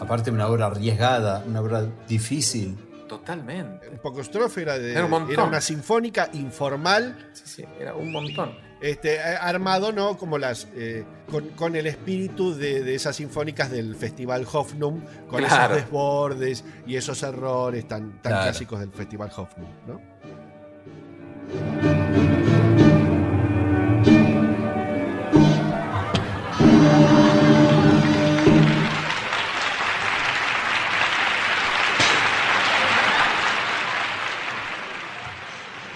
Aparte una obra arriesgada, una obra difícil. Totalmente. Un poco estrofe era, de, Era un montón. era una sinfónica informal, Sí, sí, era un montón. Este, eh, armado ¿no? como las eh, con, con el espíritu de, de esas sinfónicas del Festival Hoffnung, con Claro. esos desbordes y esos errores tan, tan Claro. clásicos del Festival Hoffnung. ¿no?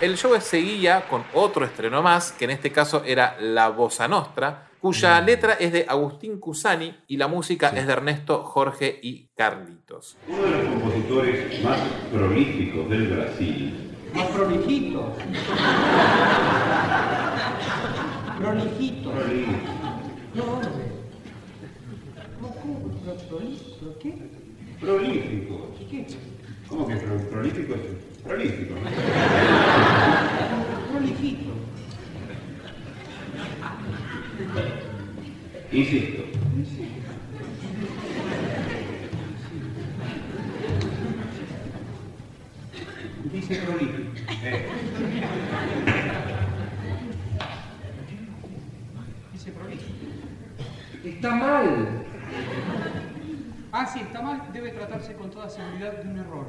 El show seguía con otro estreno más, que en este caso era La Bossa Nostra, cuya letra es de Agustín Cusani y la música es de Ernesto, Jorge y Carlitos. Uno de los compositores más prolíficos del Brasil, Más prolijito. Prolijito. No, hombre. ¿Cómo, ¿Qué? prolífico. ¿Qué? ¿Cómo que pro- prolífico es Prolífico. Prolijito. Insisto. Dice prolífico. Eh. Dice prolífico. Está mal. Ah, sí, está mal. Debe tratarse con toda seguridad de un error.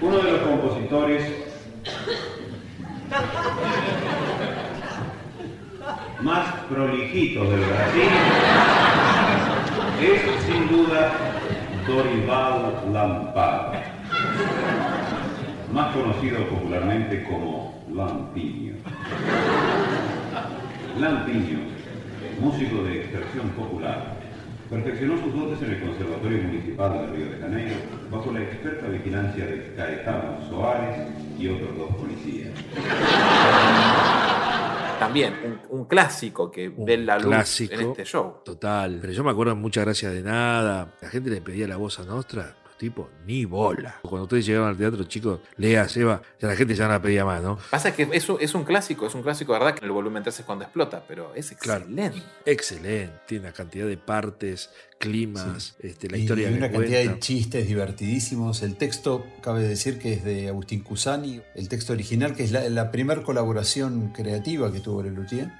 Uno de los compositores más prolijitos del Brasil es sin duda Dorival Lampard, más conocido popularmente como Lampiño. Lampiño, músico de expresión popular, perfeccionó sus dotes en el Conservatorio Municipal de Río de Janeiro bajo la experta vigilancia de Caetano Soares y otros dos policías. También un, un clásico que ve la luz Clásico. en este show. Total. Pero yo me acuerdo muchas gracias de nada. La gente le pedía la voz a Nostra. Los tipos, ni bola. Cuando ustedes llegaban al teatro, chicos, Lea, Seba, ya la gente ya no la pedía más, ¿no? Pasa que eso es un clásico, es un clásico, ¿verdad? Que el volumen 3 es cuando explota, pero es Claro. excelente. Excelente. Tiene una cantidad de partes, climas, este, la Y historia que una cantidad cuenta. de chistes divertidísimos. El texto, cabe decir que es de Agustín Cusani, el texto original, que es la, la primera colaboración creativa que tuvo Lelutier.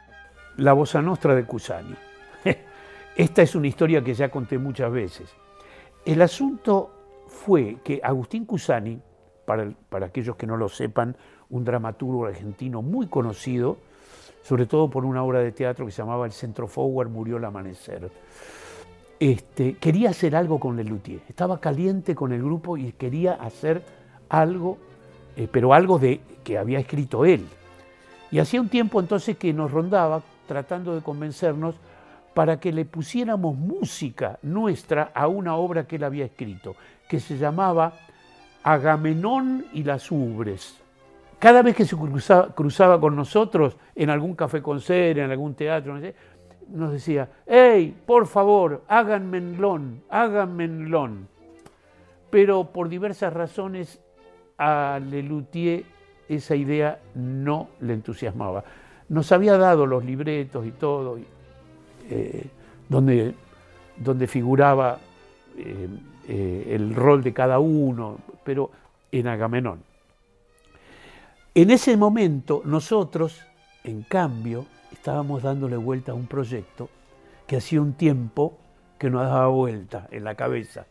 La Bossa Nostra de Cusani. Esta es una historia que ya conté muchas veces. El asunto fue que Agustín Cusani, para, aquellos que no lo sepan, un dramaturgo argentino muy conocido, sobre todo por una obra de teatro que se llamaba El Centro Forward murió al amanecer. Este, quería hacer algo con Lelutier. Estaba caliente con el grupo y quería hacer algo, eh, pero algo de, que había escrito él. Y hacía un tiempo entonces que nos rondaba tratando de convencernos para que le pusiéramos música nuestra a una obra que él había escrito, que se llamaba Agamenón y las Ubres. Cada vez que se cruzaba, con nosotros en algún café con ser, en algún teatro, nos decía, hey, por favor, háganmenlón, háganmenlón. Pero por diversas razones a Lelutier esa idea no le entusiasmaba. Nos había dado los libretos y todo, eh, donde, donde figuraba eh, eh, el rol de cada uno, pero en Agamenón. En ese momento nosotros, en cambio, estábamos dándole vuelta a un proyecto que hacía un tiempo que nos daba vuelta en la cabeza.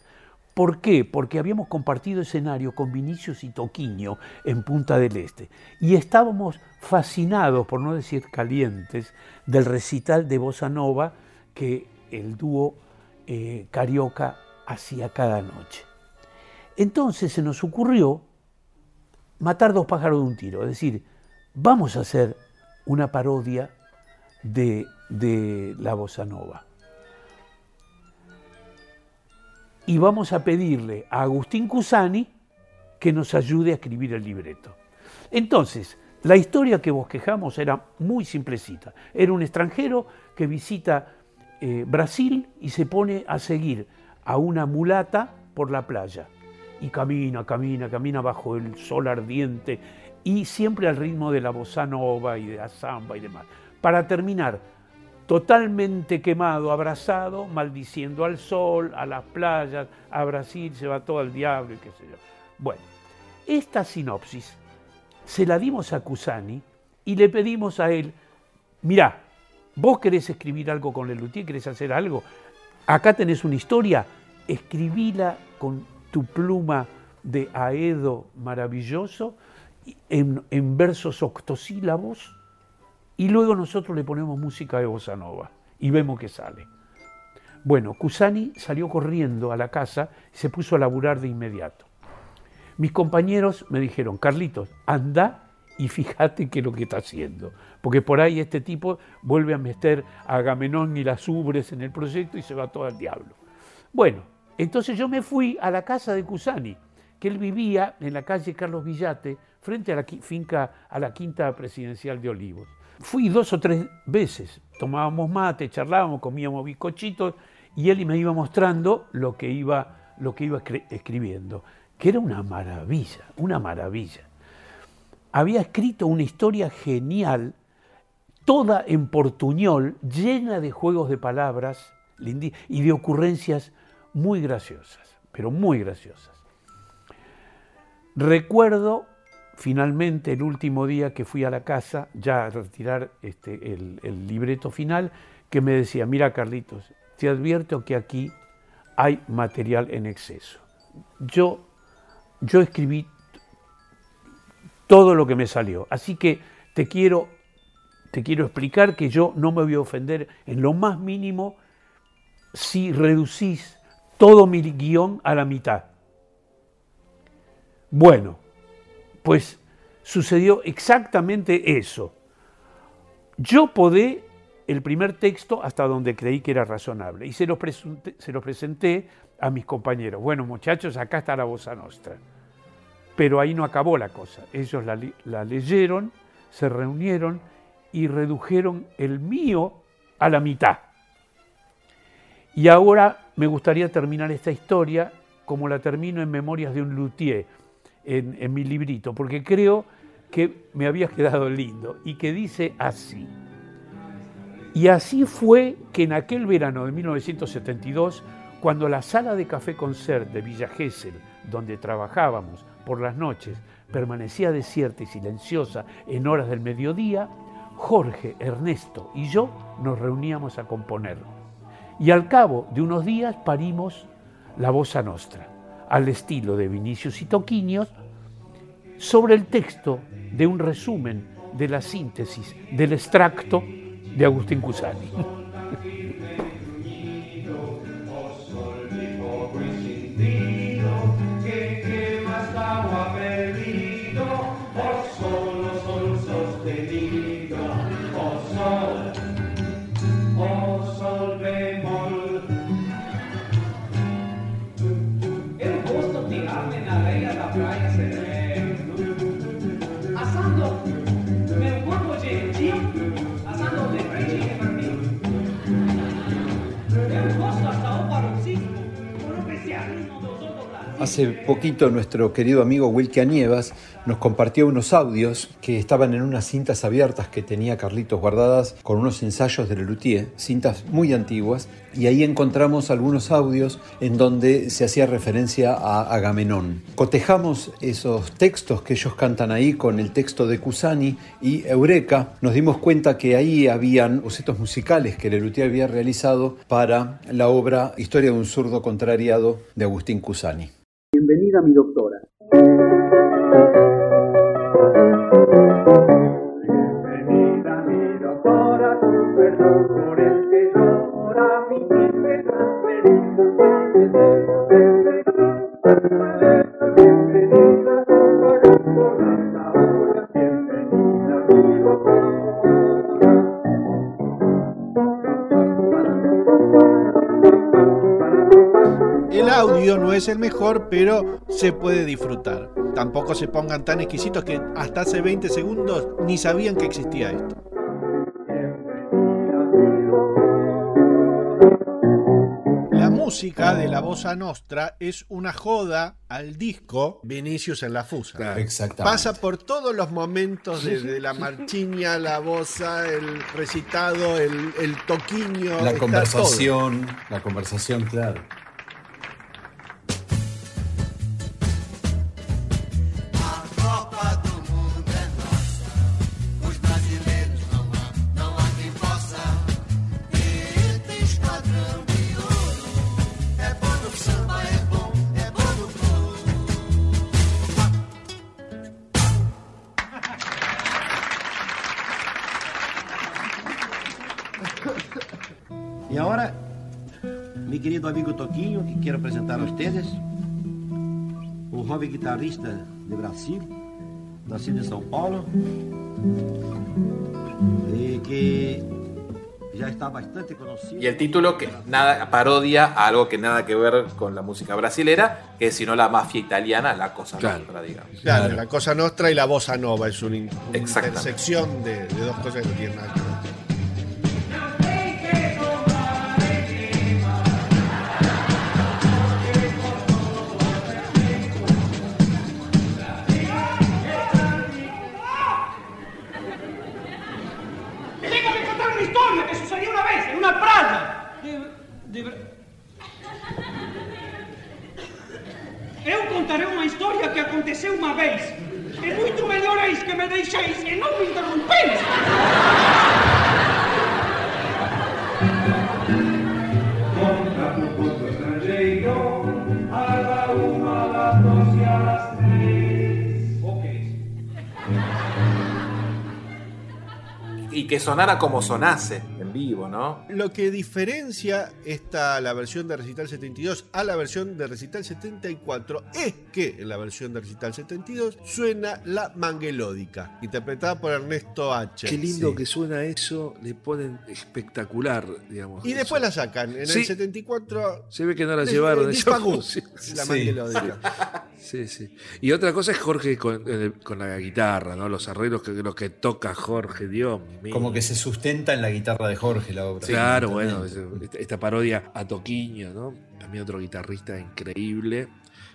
¿Por qué? Porque habíamos compartido escenario con Vinicius y Toquiño en Punta del Este y estábamos fascinados, por no decir calientes, del recital de Bossa Nova que el dúo eh, Carioca hacía cada noche. Entonces se nos ocurrió matar dos pájaros de un tiro, es decir, vamos a hacer una parodia de, de la Bossa Nova. Y vamos a pedirle a Agustín Cusani que nos ayude a escribir el libreto. Entonces, la historia que bosquejamos era muy simplecita. Era un extranjero que visita eh, Brasil y se pone a seguir a una mulata por la playa. Y camina, camina, camina bajo el sol ardiente y siempre al ritmo de la bossa nova y de la samba y demás. Para terminar totalmente quemado, abrazado, maldiciendo al sol, a las playas, a Brasil, se va todo al diablo y qué sé yo. Bueno, esta sinopsis se la dimos a Cusani y le pedimos a él, mirá, vos querés escribir algo con Lelutier, querés hacer algo, acá tenés una historia, escribíla con tu pluma de aedo maravilloso, en, en versos octosílabos, y luego nosotros le ponemos música de bossa nova y vemos que sale. Bueno, Cusani salió corriendo a la casa y se puso a laburar de inmediato. Mis compañeros me dijeron, Carlitos, anda y fíjate qué es lo que está haciendo, porque por ahí este tipo vuelve a meter a Agamenón y las ubres en el proyecto y se va todo al diablo. Bueno, entonces yo me fui a la casa de Cusani, que él vivía en la calle Carlos Villate, frente a la finca, a la quinta presidencial de Olivos. Fui dos o tres veces, tomábamos mate, charlábamos, comíamos bizcochitos y él me iba mostrando lo que iba, lo que iba escri- escribiendo, que era una maravilla, una maravilla. Había escrito una historia genial, toda en portuñol, llena de juegos de palabras y de ocurrencias muy graciosas, pero muy graciosas. Recuerdo finalmente el último día que fui a la casa, ya a retirar este, el, libreto final, que me decía, mira Carlitos, te advierto que aquí hay material en exceso. Yo, yo escribí todo lo que me salió, así que te quiero, te quiero explicar que yo no me voy a ofender en lo más mínimo si reducís todo mi guion a la mitad. Bueno, pues sucedió exactamente eso. Yo podé el primer texto hasta donde creí que era razonable y se lo, presenté, a mis compañeros. Bueno, muchachos, acá está la Bossa Nostra. Pero ahí no acabó la cosa. Ellos la leyeron, se reunieron y redujeron el mío a la mitad. Y ahora me gustaría terminar esta historia como la termino en Memorias de un Luthier, en, mi librito, porque creo que me había quedado lindo y que dice así. Y así fue que en aquel verano de 1972, cuando la sala de café concert de Villa Gesell, donde trabajábamos por las noches, permanecía desierta y silenciosa en horas del mediodía, Jorge, Ernesto y yo nos reuníamos a componer. Y al cabo de unos días parimos la Bossa Nostra, al estilo de Vinicius y Toquinios, sobre el texto de un resumen de la síntesis del extracto de Agustín Cusani. Hace poquito nuestro querido amigo Wilke Nievas nos compartió unos audios que estaban en unas cintas abiertas que tenía Carlitos guardadas con unos ensayos de Lelutier, cintas muy antiguas, y ahí encontramos algunos audios en donde se hacía referencia a Agamenón. Cotejamos esos textos que ellos cantan ahí con el texto de Cusani y Eureka, nos dimos cuenta que ahí habían bocetos musicales que Lelutier había realizado para la obra Historia de un zurdo contrariado de Agustín Cusani. Bienvenida mi doctora. Audio no es el mejor, pero se puede disfrutar. Tampoco se pongan tan exquisitos que hasta hace 20 segundos ni sabían que existía esto. La música de la Bossa Nostra es una joda al disco Vinicius en la Fusa. Exactamente. Pasa por todos los momentos, desde la marchiña, la bossa, el recitado, el, el toquiño. La conversación, la conversación, claro. Quero apresentar a vocês, um jovem guitarrista de Brasil, nascido em São Paulo, e que ya está bastante conocido. Y el título que nada parodia a algo que nada que ver con la música brasilera, que es sino la mafia italiana, la cosa Claro. nostra, digamos. Claro, la cosa nostra y la bossa nova es una, intersección de, de dos cosas que no tienen nada que ver. Sonara como sonase vivo, ¿no? Lo que diferencia esta, la versión de Recital 72 a la versión de Recital 74 es que en la versión de Recital 72 suena la manguelódica, interpretada por Ernesto H. Qué lindo Sí. que suena eso, le ponen espectacular, digamos. Y después la sacan. En Sí. el 74 Se ve que no la llevaron. les esa pagó música. la Sí. manguelódica. Sí, sí. Y otra cosa es Jorge con, con la guitarra, ¿no? Los arreglos que, los que toca Jorge, Dios mío. Como que se sustenta en la guitarra de Jorge la obra. Claro, bueno, esta, esta parodia a Toquiño, ¿no? También otro guitarrista increíble,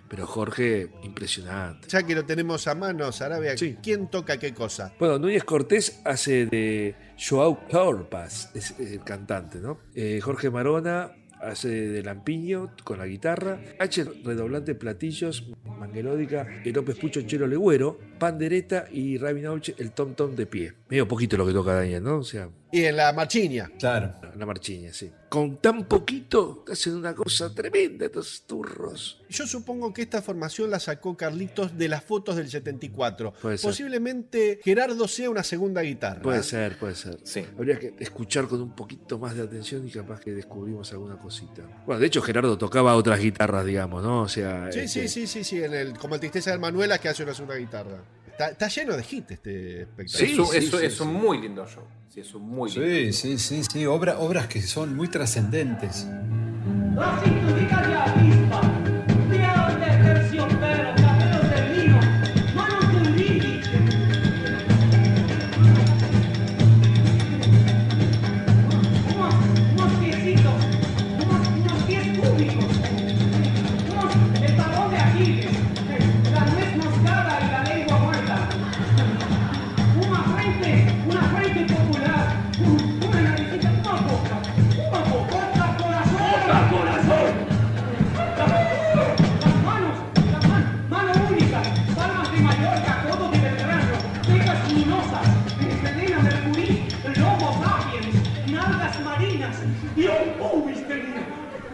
pero Jorge, impresionante. Ya que lo tenemos a mano, Sarabia, ¿quién toca qué cosa? Bueno, Núñez Cortés hace de Joao Corpas, es el cantante, ¿no? Eh, Jorge Marona hace de Lampiño con la guitarra, H redoblante platillos, manguelódica, el López Pucho Chelo Legüero, pandereta y Rabinauche el tom tom de pie. Medio poquito lo que toca Daniel, ¿no? O sea, Y en la marchiña. Claro. la marchiña, sí. Con tan poquito hacen una cosa tremenda estos turros. Yo supongo que esta formación la sacó Carlitos de las fotos del 74. Puede ser. Posiblemente Gerardo sea una segunda guitarra. Puede ser, puede ser. Sí. Habría que escuchar con un poquito más de atención y capaz que descubrimos alguna cosita. Bueno, de hecho Gerardo tocaba otras guitarras, digamos, ¿no? O sea, Sí, este, sí, sí, sí, sí, en el, como el Tristeza de Manuela que hace una segunda guitarra. Está, está lleno de hits este espectáculo. es un, es es un muy lindo show. Sí, es un muy. Sí, sí, sí, sí, obra- obras que son muy trascendentes.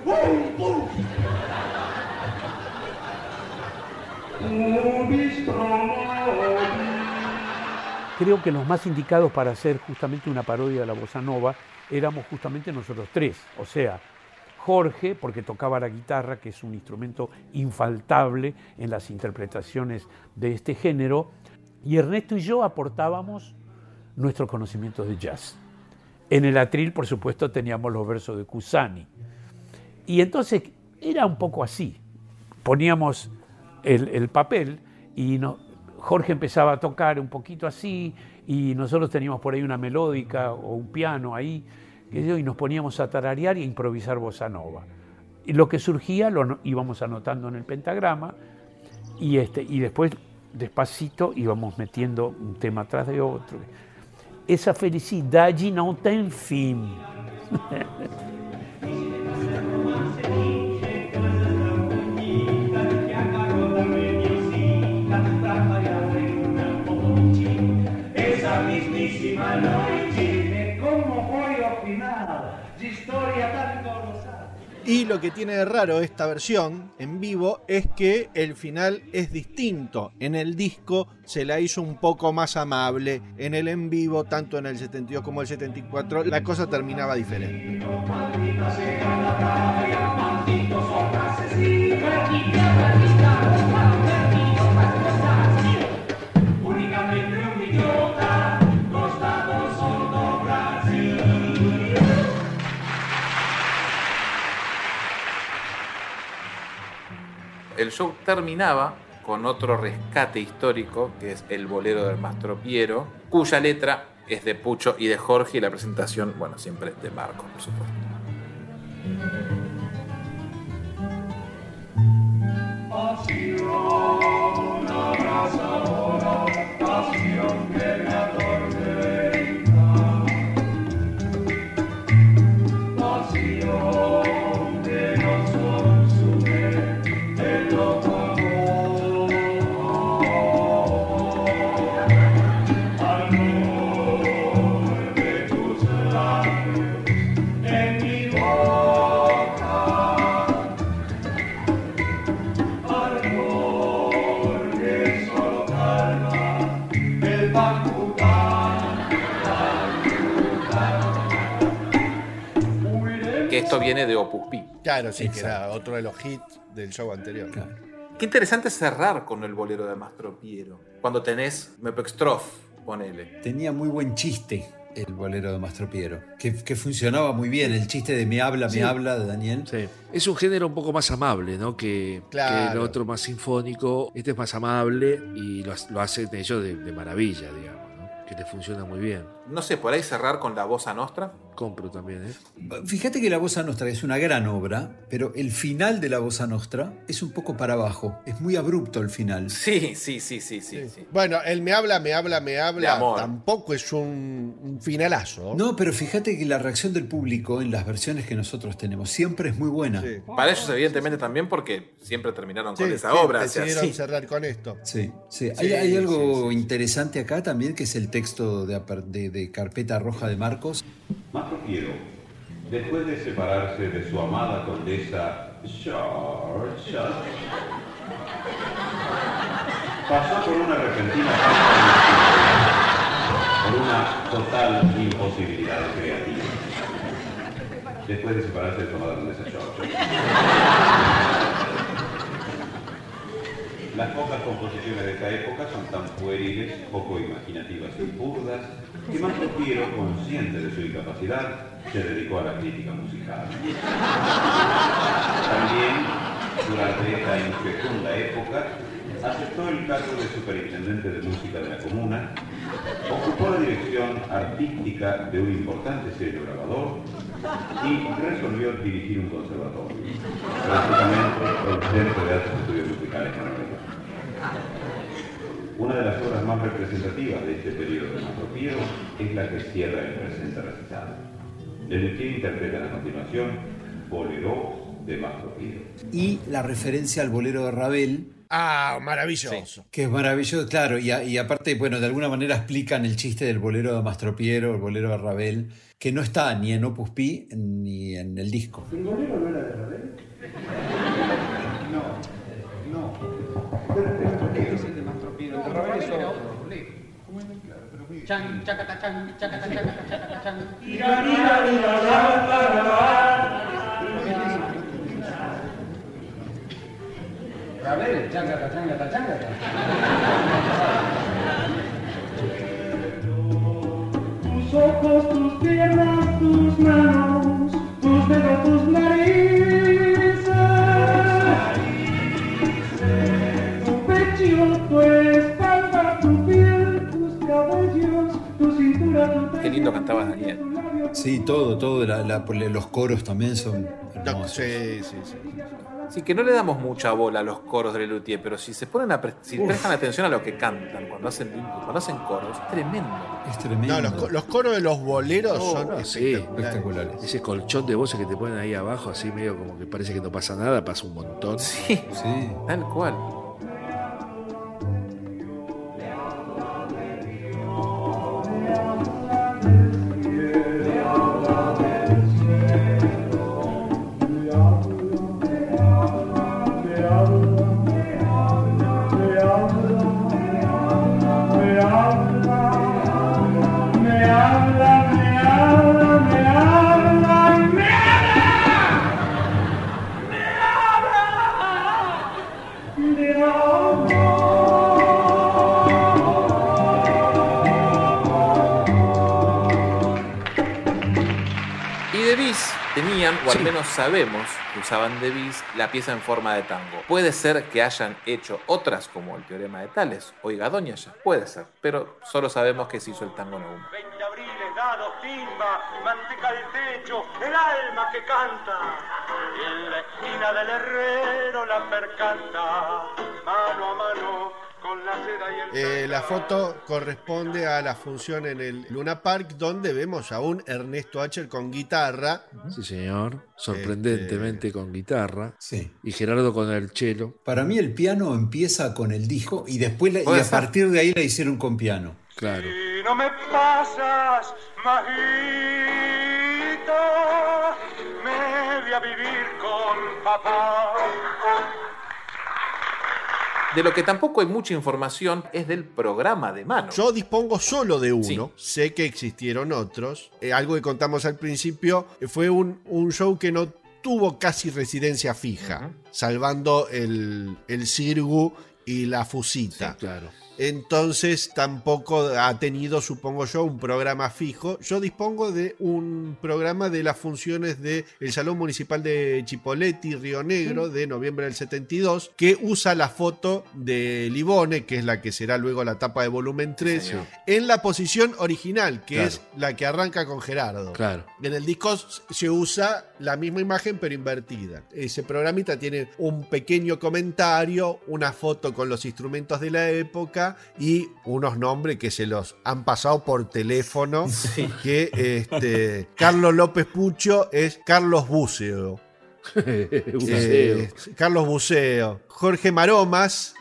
Promovi. Creo que los más indicados para hacer justamente una parodia de la bossa nova éramos justamente nosotros tres. O sea, Jorge, porque tocaba la guitarra, que es un instrumento infaltable en las interpretaciones de este género, y Ernesto y yo aportábamos nuestros conocimientos de jazz. En el atril, por supuesto, teníamos los versos de Cusani. Y entonces era un poco así. Poníamos el, el papel y no- Jorge empezaba a tocar un poquito así y nosotros teníamos por ahí una melódica o un piano ahí y nos poníamos a tararear y a improvisar bossa nova. Y lo que surgía lo íbamos anotando en el pentagrama y, este, y después despacito íbamos metiendo un tema atrás de otro. Esa felicidade não tem fim. Y lo que tiene de raro esta versión en vivo es que el final es distinto. En el disco se la hizo un poco más amable. En el en vivo, tanto en el 72 como el 74, la cosa terminaba diferente. El show terminaba con otro rescate histórico, que es el bolero del Mastro Piero, cuya letra es de Pucho y de Jorge, y la presentación, bueno, siempre es de Marco, por supuesto. Esto viene de Opus Pi. Claro, sí, que Exacto. era otro de los hits del show anterior. Qué interesante cerrar con el bolero de Mastro Piero. Cuando tenés Mepextrof, ponele. Tenía muy buen chiste el bolero de Mastro Piero, que, que funcionaba muy bien. El chiste de me habla, Sí. me habla de Daniel. Sí. Es un género un poco más amable, ¿no? Que, Claro. que el otro más sinfónico. Este es más amable y lo, lo hacen ellos de, de maravilla, digamos, ¿no? Que les funciona muy bien. No sé, por ahí cerrar con la Bossa Nostra. Compro también, ¿eh? Fíjate que la Bossa Nostra es una gran obra, pero el final de la Bossa Nostra es un poco para abajo. Es muy abrupto el final. Sí, sí, sí, sí, sí. sí. Bueno, el me habla, me habla, me habla amor. tampoco es un, un finalazo. No, pero fíjate que la reacción del público en las versiones que nosotros tenemos siempre es muy buena. Para ellos, evidentemente, también porque siempre terminaron con Sí, esa sí, obra. o sea, decidieron sí. cerrar con esto. Sí, sí. Sí, hay, hay sí, algo interesante acá también, que es el texto de- de Carpeta Roja de Marcos. Mastro Piero, después de separarse de su amada condesa Georgia, pasó por una repentina por una total imposibilidad creativa. Después de separarse de su amada condesa Georgia. Las pocas composiciones de esta época son tan pueriles, poco imaginativas y burdas, que Mastro Piero, consciente de su incapacidad, se dedicó a la crítica musical. También, durante esta infecunda época, aceptó el cargo de superintendente de música de la comuna, ocupó la dirección artística de un importante sello grabador y resolvió dirigir un conservatorio, prácticamente el Centro de Altos Estudios Musicales. Una de las obras más representativas de este periodo de Mastro Piero es la que cierra el presente recital. Lelutier interpreta a continuación Bolero de Mastro Piero. Y la referencia al bolero de Ravel. Ah, maravilloso. Que es maravilloso, claro. Y, a- y aparte, bueno, de alguna manera explican el chiste del bolero de Mastro Piero, el bolero de Ravel, que no está ni en Opus Pi ni en el disco. ¿El bolero no era de Ravel? No, no. Chan, chacata, chan, chacata, chacata, chacata, chan. Ravel, changata, changata, changata. Tus ojos, tus piernas, tus manos, tus dedos, tus narices. Qué lindo cantabas, Daniel. Sí, todo, todo. la- la- los coros también son hermosos. Sí, sí, sí. Sí, que no le damos mucha bola a los coros de Lelutier, pero si se ponen a pre- si prestan atención a lo que cantan cuando hacen cuando hacen coros, es tremendo. Es tremendo. No, los, co- los coros de los boleros Oh, son sí, espectaculares. Ese colchón de voces que te ponen ahí abajo, así medio como que parece que no pasa nada, pasa un montón. Sí, sí. tal cual. Tenían, o al menos sabemos que usaban de bis, la pieza en forma de tango. Puede ser que hayan hecho otras como el teorema de Tales o Igadoña ya, puede ser, pero solo sabemos que se hizo el tango en uno. abriles, dados, timba, manteca al techo, el alma que canta. Y en la esquina del herrero la percanta, mano a mano Eh, la foto corresponde a la función en el Luna Park, donde vemos a un Ernesto Acher con guitarra. Sí, señor. Sorprendentemente con guitarra. Sí. Y Gerardo con el cello. Para mí el piano empieza con el disco y después la- y a partir de ahí la hicieron con piano. Claro. Si no me pasas, majito, me voy a vivir con papá. De lo que tampoco hay mucha información es del programa de mano. Yo dispongo solo de uno. Sé que existieron otros. Eh, algo que contamos al principio eh, fue un, un show que no tuvo casi residencia fija, salvando el, el Sirgu y la Fusita. claro. Entonces tampoco ha tenido, supongo yo, un programa fijo. Yo dispongo de un programa de las funciones del el Salón Municipal de Chipoleti, Río Negro, de noviembre del 72, que usa la foto de Libone, que es la que será luego la tapa de volumen 3, señor. en la posición original, que Claro. es la que arranca con Gerardo. Claro. En el disco se usa la misma imagen pero invertida. Ese programita tiene un pequeño comentario, una foto con los instrumentos de la época y unos nombres que se los han pasado por teléfono. Que este, Carlos López Pucho es Carlos Buceo. Buceo. Eh, Carlos Buceo. Jorge Maromas.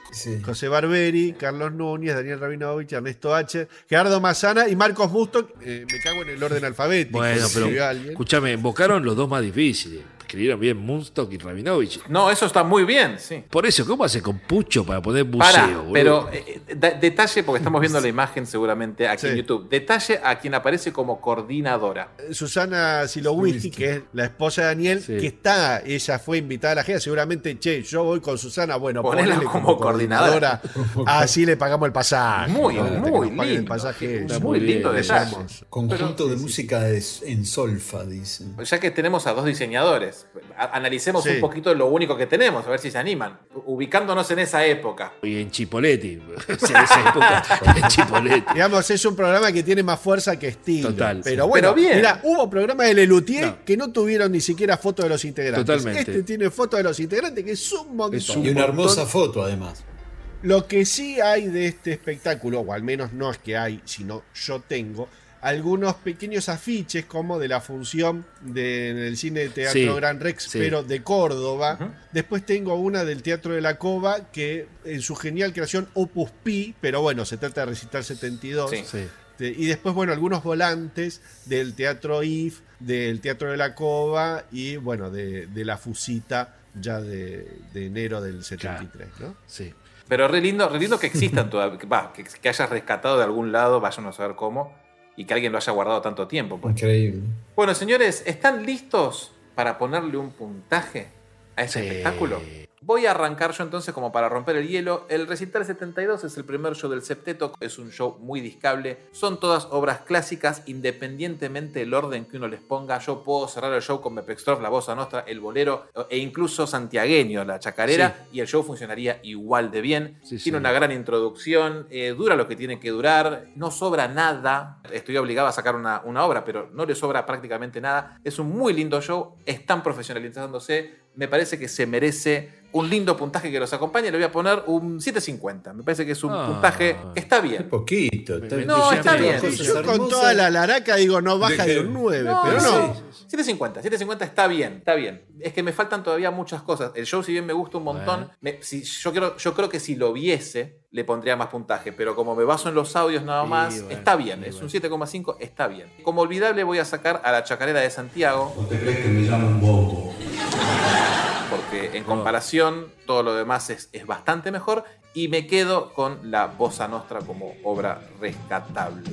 José Barberi, Carlos Núñez, Daniel Rabinovich, Ernesto H, Gerardo Mazana y Marcos Busto. eh, me cago en el orden alfabético. Bueno, pero escúchame, invocaron los dos más difíciles. Escribieron bien Munstock y Rabinovich. No, eso está muy bien, sí. Por eso, ¿cómo hace con Pucho para poner buceo? Para, pero eh, detalle, porque estamos viendo la imagen seguramente aquí en YouTube. Detalle a quien aparece como coordinadora. Susana Silowiski, que es la esposa de Daniel, que está, ella fue invitada a la gira, seguramente, che, yo voy con Susana, bueno, Ponela ponele como coordinadora. así le pagamos el pasaje. Muy, muy paguen El lindo. pasaje Está muy lindo detalle. Conjunto de música de- en solfa, dicen. Ya que tenemos a dos diseñadores, a- analicemos Sí. un poquito lo único que tenemos, a ver si se animan. Ubicándonos en esa época. Y en sea, esa época, en. Digamos, es un programa que tiene más fuerza que estilo. Total, Pero sí. bueno, Pero bien. mira, hubo programas de Lelutier que no tuvieron ni siquiera fotos de los integrantes. Totalmente. Este tiene fotos de los integrantes, que es un montón. y una hermosa foto, además. Lo que sí hay de este espectáculo, o al menos no es que hay, sino yo tengo, algunos pequeños afiches como de la función del cine de teatro Sí, Gran Rex, sí. pero de Córdoba. Después tengo una del Teatro de la Cova, que en su genial creación Opus Pi, pero bueno, se trata de recitar 72. Sí. Sí. Este, Y después, bueno, algunos volantes del Teatro IF, del Teatro de la Cova y, bueno, de, de la Fusita ya de, de enero del 73, ¿no? Sí. Pero re lindo, re lindo que existan todavía, que- que, que hayas rescatado de algún lado, vayan a saber cómo, y que alguien lo haya guardado tanto tiempo. pues. Increíble. Bueno, señores, ¿están listos para ponerle un puntaje a ese espectáculo? Voy a arrancar yo entonces como para romper el hielo. El Recital 72 es el primer show del septeto, es un show muy discable. Son todas obras clásicas, independientemente del orden que uno les ponga. Yo puedo cerrar el show con Mepextrof, la Bossa Nostra, el Bolero e incluso Santiagueño, la Chacarera, y el show funcionaría igual de bien. Sí, tiene sí. una gran introducción, eh, dura lo que tiene que durar, no sobra nada. Estoy obligado a sacar una, una obra, pero no le sobra prácticamente nada. Es un muy lindo show, están profesionalizándose. Me parece que se merece un lindo puntaje que los acompañe. Le voy a poner un 750. Me parece que es un Ah. puntaje que está bien. Poquito. No, está bien. Yo con toda la laraca digo, no baja de un 9, pero no. sí. 750, 750 está bien, está bien. Es que me faltan todavía muchas cosas. El show, si bien me gusta un montón, me- si, yo, quiero, yo creo que si lo viese, le pondría más puntaje. Pero como me baso en los audios nada más, bueno, está bien. Es un 7,5, está bien. Como olvidable, voy a sacar a la chacarera de Santiago. ¿O te crees que me llamo un bobo? Porque en comparación, todo lo demás es, es bastante mejor. Y me quedo con la Bossa Nostra como obra rescatable.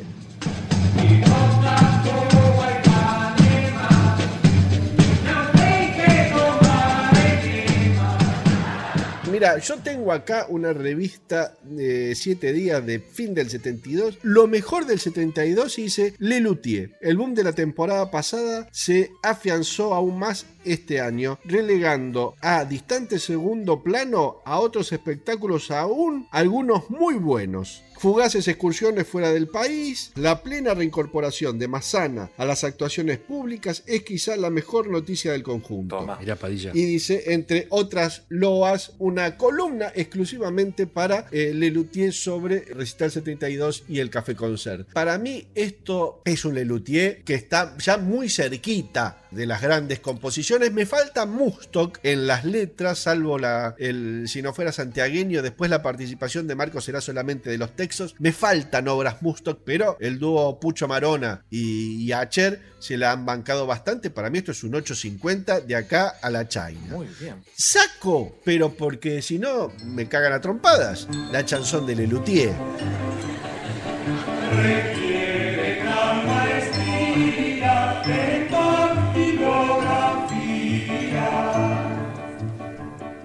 Mira, yo tengo acá una revista de 7 días de fin del 72. Lo mejor del 72 dice Lelutier. El boom de la temporada pasada se afianzó aún más este año, relegando a distante segundo plano a otros espectáculos aún, algunos muy buenos. Fugaces excursiones fuera del país, la plena reincorporación de Massana a las actuaciones públicas es quizá la mejor noticia del conjunto. Mirá, Padilla. Y dice, entre otras loas, una columna exclusivamente para eh, Lelutier sobre Recital 72 y el Café Concert. Para mí esto es un Lelutier que está ya muy cerquita de las grandes composiciones. Me falta Mustock en las letras, salvo la, el Si no fuera santiagueño, después la participación de Marcos será solamente de los textos. Me faltan obras Mustock, pero el dúo Pucho Marona y, y Acher se la han bancado bastante. Para mí esto es un 850 de acá a la China. Muy bien. Saco, pero porque si no me cagan a trompadas. La chanson de Lelutier.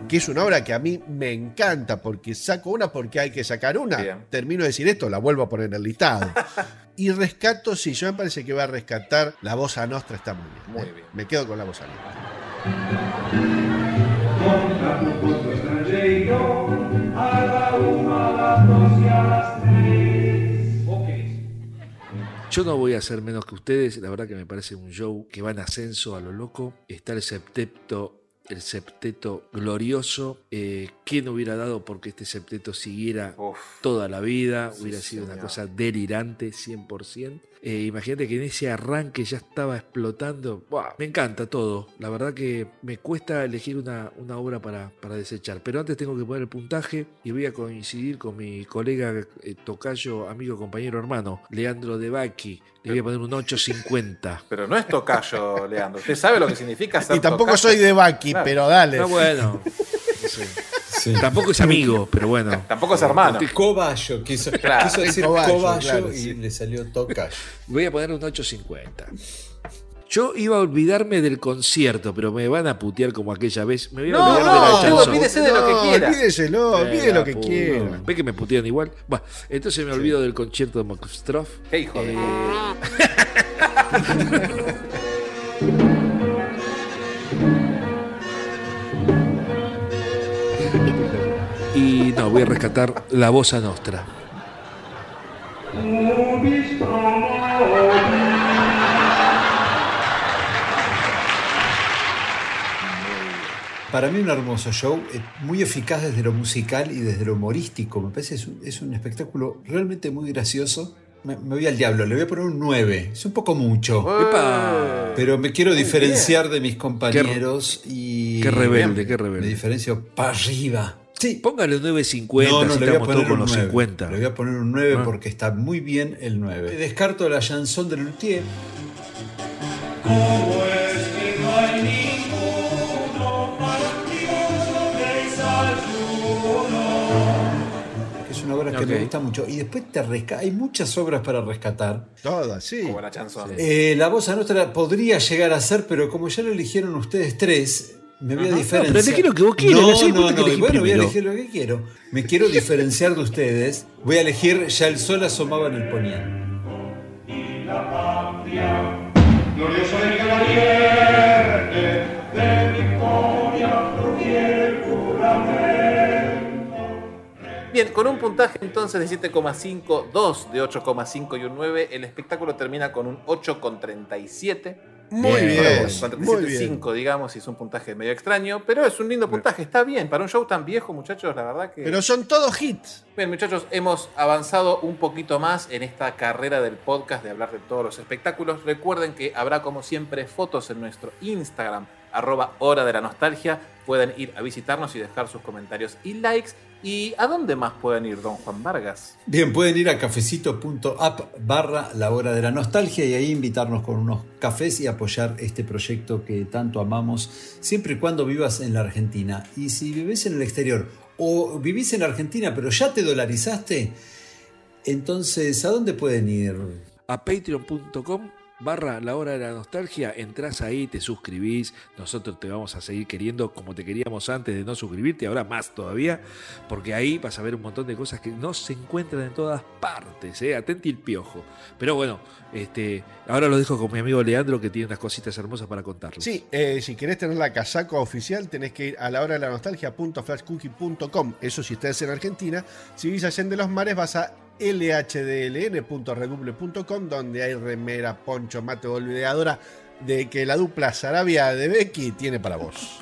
Que es una obra que a mí me encanta porque saco una porque hay que sacar una. Bien. Termino de decir esto, la vuelvo a poner en el listado. y rescato, sí, yo me parece que va a rescatar la voz a Nostra, está muy bien. Muy ¿eh? bien. Me quedo con la voz a Nostra. Yo no voy a ser menos que ustedes, la verdad que me parece un show que va en ascenso a lo loco. Está el septeto, el septeto glorioso. Eh, ¿Quién hubiera dado porque este septeto siguiera toda la vida? hubiera sido una cosa delirante, 100%. Eh, imagínate que en ese arranque ya estaba explotando. Buah, me encanta todo. La verdad que me cuesta elegir una, una obra para, para desechar. Pero antes tengo que poner el puntaje y voy a coincidir con mi colega eh, tocayo, amigo, compañero, hermano, Leandro De Bacchi. Le voy a poner un 850. Pero no es tocayo, Leandro. Usted sabe lo que significa ser Y tampoco tocayo? soy de Baki, Claro. pero dale. Está bueno. No sé. Tampoco es amigo, pero bueno. Tampoco es hermano. Cobayo, quiso, Claro. quiso decir Cobayo, cobayo, claro, y sí. le salió tocayo. Voy a poner un 850. Yo iba a olvidarme del concierto, pero me van a putear como aquella vez. Me voy a No, olvidar no, de la chanson. olvídese de lo que No, quiera. olvídeselo, Eh, olvide lo que quiera. ¿Ve que me putean igual? Bueno, entonces me olvido del concierto de Mokustroff. Qué hijo de- no, voy a rescatar la voz a Nostra. Para mí un hermoso show, eh, muy eficaz desde lo musical y desde lo humorístico. Me parece es un, es un espectáculo realmente muy gracioso. Me, me voy al diablo, le voy a poner un 9. Es un poco mucho. ¡Epa! Pero me quiero Muy diferenciar de mis compañeros y... Qué rebelde, qué Me rebelde. diferencio para arriba. Sí. Póngale un 950, No, no, así le voy a estamos poner todos con un los 9. 50. Le voy a poner un 9 Ah. porque está muy bien el 9. Descarto la chanson de Luthier. ¿Cómo es que no hay ninguno para activoso desayuno? que es una obra que me gusta mucho. Y después te resca hay muchas obras para rescatar. Todas, sí. Como la chanson. Eh, la voz a nuestra podría llegar a ser, pero como ya lo eligieron ustedes tres, me voy a diferenciar. pero elegí lo que vos quieras, No, no no, no, elegí bueno, voy a elegir lo que quiero. Me quiero diferenciar de ustedes. Voy a elegir Ya el sol asomaba en el poniente. Y la patria, glorioso el que la vierte, de victoria proviene el juramento. Bien, con un puntaje entonces de 7,5, 2 de 8,5 y un 9, el espectáculo termina con un 8,37. Muy Bien, muy bien. 37,5, digamos, y es un puntaje medio extraño, pero es un lindo puntaje, está bien. Para un show tan viejo, muchachos, la verdad que. Pero son todos hits. Bien, muchachos, hemos avanzado un poquito más en esta carrera del podcast de hablar de todos los espectáculos. Recuerden que habrá, como siempre, fotos en nuestro Instagram, arroba hora de la nostalgia. Pueden ir a visitarnos y dejar sus comentarios y likes. ¿Y a dónde más pueden ir, don Juan Vargas? Bien, pueden ir a cafecito.app barra la hora de la nostalgia y ahí invitarnos con unos cafés y apoyar este proyecto que tanto amamos, siempre y cuando vivas en la Argentina. Y si vivís en el exterior o vivís en la Argentina pero ya te dolarizaste, entonces ¿a dónde pueden ir? a patreon.com barra la hora de la nostalgia, entras ahí, te suscribís, nosotros te vamos a seguir queriendo como te queríamos antes de no suscribirte, ahora más todavía, porque ahí vas a ver un montón de cosas que no se encuentran en todas partes, ¿eh? atenti el piojo. Pero bueno, este, ahora lo dejo con mi amigo Leandro que tiene unas cositas hermosas para contarles. Sí, eh, si querés tener la casaca oficial, tenés que ir a la hora de la nostalgia.flashcookie.com. Eso si estás en Argentina. Si vivís allá en de los mares, vas a lhdln.redouble.com, donde hay remera, poncho, mate, olvidadora de que la dupla Sarabia de Becky tiene para vos.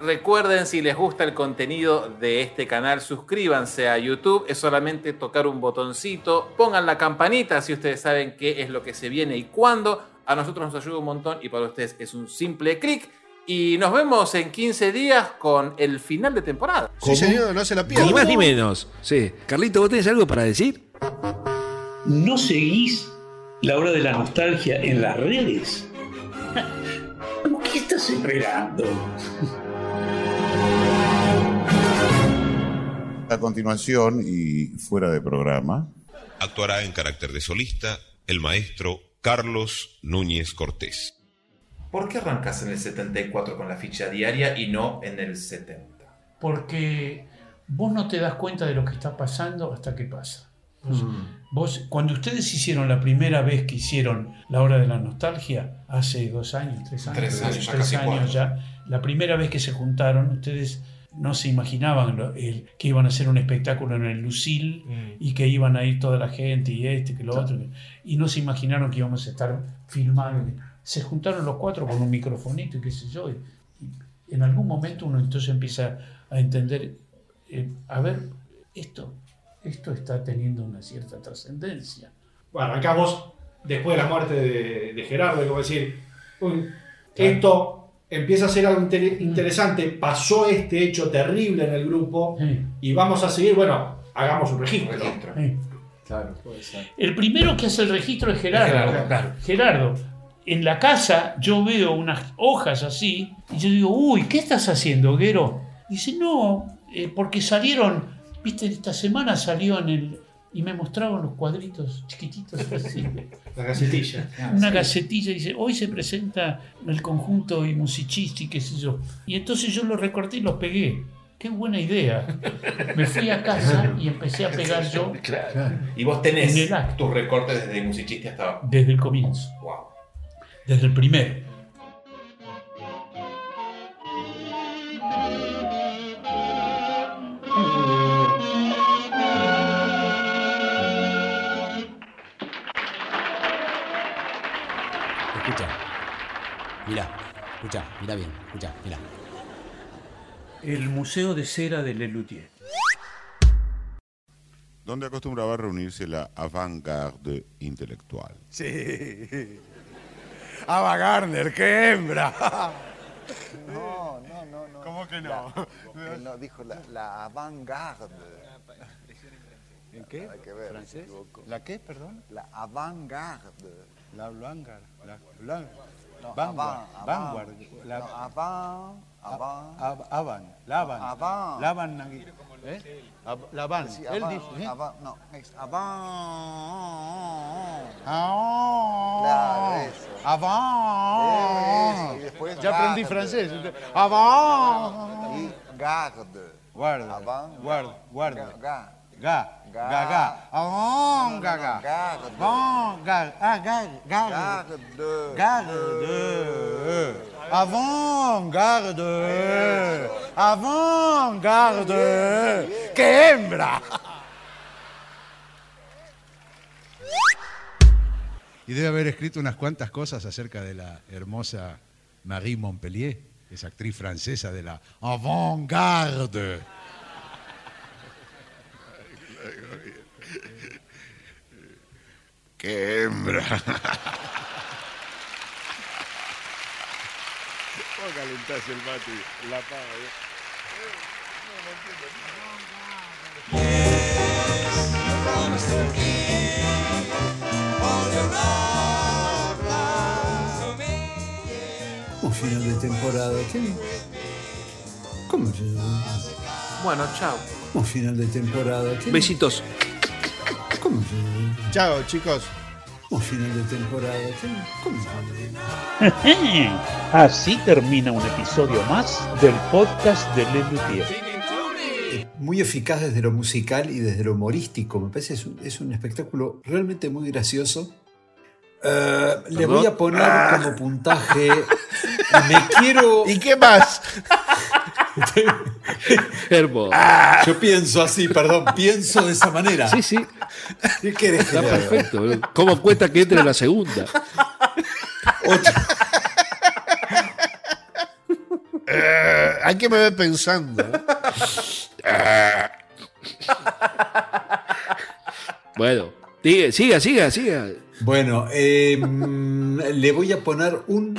Recuerden, si les gusta el contenido de este canal, suscríbanse a YouTube. Es solamente tocar un botoncito. Pongan la campanita si ustedes saben qué es lo que se viene y cuándo. A nosotros nos ayuda un montón y para ustedes es un simple clic. Y nos vemos en 15 días con el final de temporada. Sí, señor, no se la pierdan. Ni más ni menos. Sí. Carlito, ¿vos tenés algo para decir? ¿No seguís la hora de la nostalgia en las redes? ¿Qué estás esperando? A continuación y fuera de programa, Actuará en carácter de solista el maestro Carlos Núñez Cortés. ¿Por qué arrancas en el 74 con la ficha diaria y no en el 70? Porque vos no te das cuenta de lo que está pasando hasta que pasa. Vos, vos- cuando ustedes hicieron la primera vez que hicieron la hora de la nostalgia, hace dos años, tres años, Tres años, ya tres casi años ya, la primera vez que se juntaron, ustedes no se imaginaban lo- el- que iban a hacer un espectáculo en el Lucil y que iban a ir toda la gente y este, que lo otro, y no se imaginaron que íbamos a estar filmando. Se juntaron los cuatro con un microfonito y qué sé yo. y- y en algún momento uno entonces empieza a entender, eh, a ver, esto, esto está teniendo una cierta trascendencia. Bueno, arrancamos después de la muerte de, de Gerardo, y como decir, uy, esto empieza a ser algo inter- interesante, pasó este hecho terrible en el grupo y vamos a seguir, bueno, hagamos un registro. Sí. Claro, puede ser. El primero que hace el registro es Gerardo. Gerardo, Gerardo, Gerardo, en la casa yo veo unas hojas así y yo digo, uy, ¿qué estás haciendo, Guero? Dice, no, eh, porque salieron, viste, esta semana salió en el... Y me mostraban los cuadritos chiquititos así. La gacetilla. Una Sí. gacetilla dice, hoy se presenta el conjunto y musicisti, qué sé yo. Y entonces yo los recorté y los pegué. Qué buena idea. Me fui a casa y empecé a pegar yo Y vos tenés tus recortes desde musicista hasta. desde el comienzo. Wow. Desde el primero. Escucha. Mira, escucha, mira bien, escucha, mira. El Museo de Cera de Lelutier. donde acostumbraba reunirse la avant-garde intelectual. Sí. Ava Gardner, qué hembra. No, no, no, no. ¿Cómo que no? La- que no, dijo la, la avant-garde. ¿En qué? Hay que ver, ¿Francés? ¿La qué, perdón? La avant-garde. La vanguard. La, la- No, vanguard. avant, vanguard. avant. La, No, avant, avant. Ab- Avan, Lavan. Avant. Lavan. ¿Eh? Ab- Lavan. Sí, Él avant, dice, ¿eh? avant, no, es avant. Ah, Claro, eso. Avant. Eso, y después Ya aprendí garde. francés. Avant. Y garde. Guarda. Avant. Guarda. Guarda. Ga- ga. Ga. Ga. Ga. Ga. Avant. No, no, Ga. no, Ga. garde. Avant. Ga. Ah, ga. Ga. Garde. Garde. Avant-garde. Avant-garde. ¡Qué hembra! Y debe haber escrito unas cuantas cosas acerca de la hermosa Marie Montpellier, esa actriz francesa de la avant-garde. ¡Qué hembra! Vos calentás el mate y la paga. Un final de temporada. ¿Qué? ¿Cómo se Bueno, chao. Un final de temporada. ¿Qué? Besitos. ¿Cómo se Chao, chicos. Un final de temporada. ¿Cómo se Así termina un episodio más del podcast de Lelutier. muy eficaz desde lo musical y desde lo humorístico. Me parece es un, es un espectáculo realmente muy gracioso. Eh, le voy a poner Ah. como puntaje. Me quiero. ¿Y qué más? Hermoso. Yo pienso así, perdón, pienso de esa manera. Sí, sí. ¿Qué querés que Está perfecto. ¿Cómo cuesta que entre en la segunda? Eh, ¿A qué me ve pensando? Bueno, Siga, siga, siga, siga. Bueno, eh, mm, le voy a poner un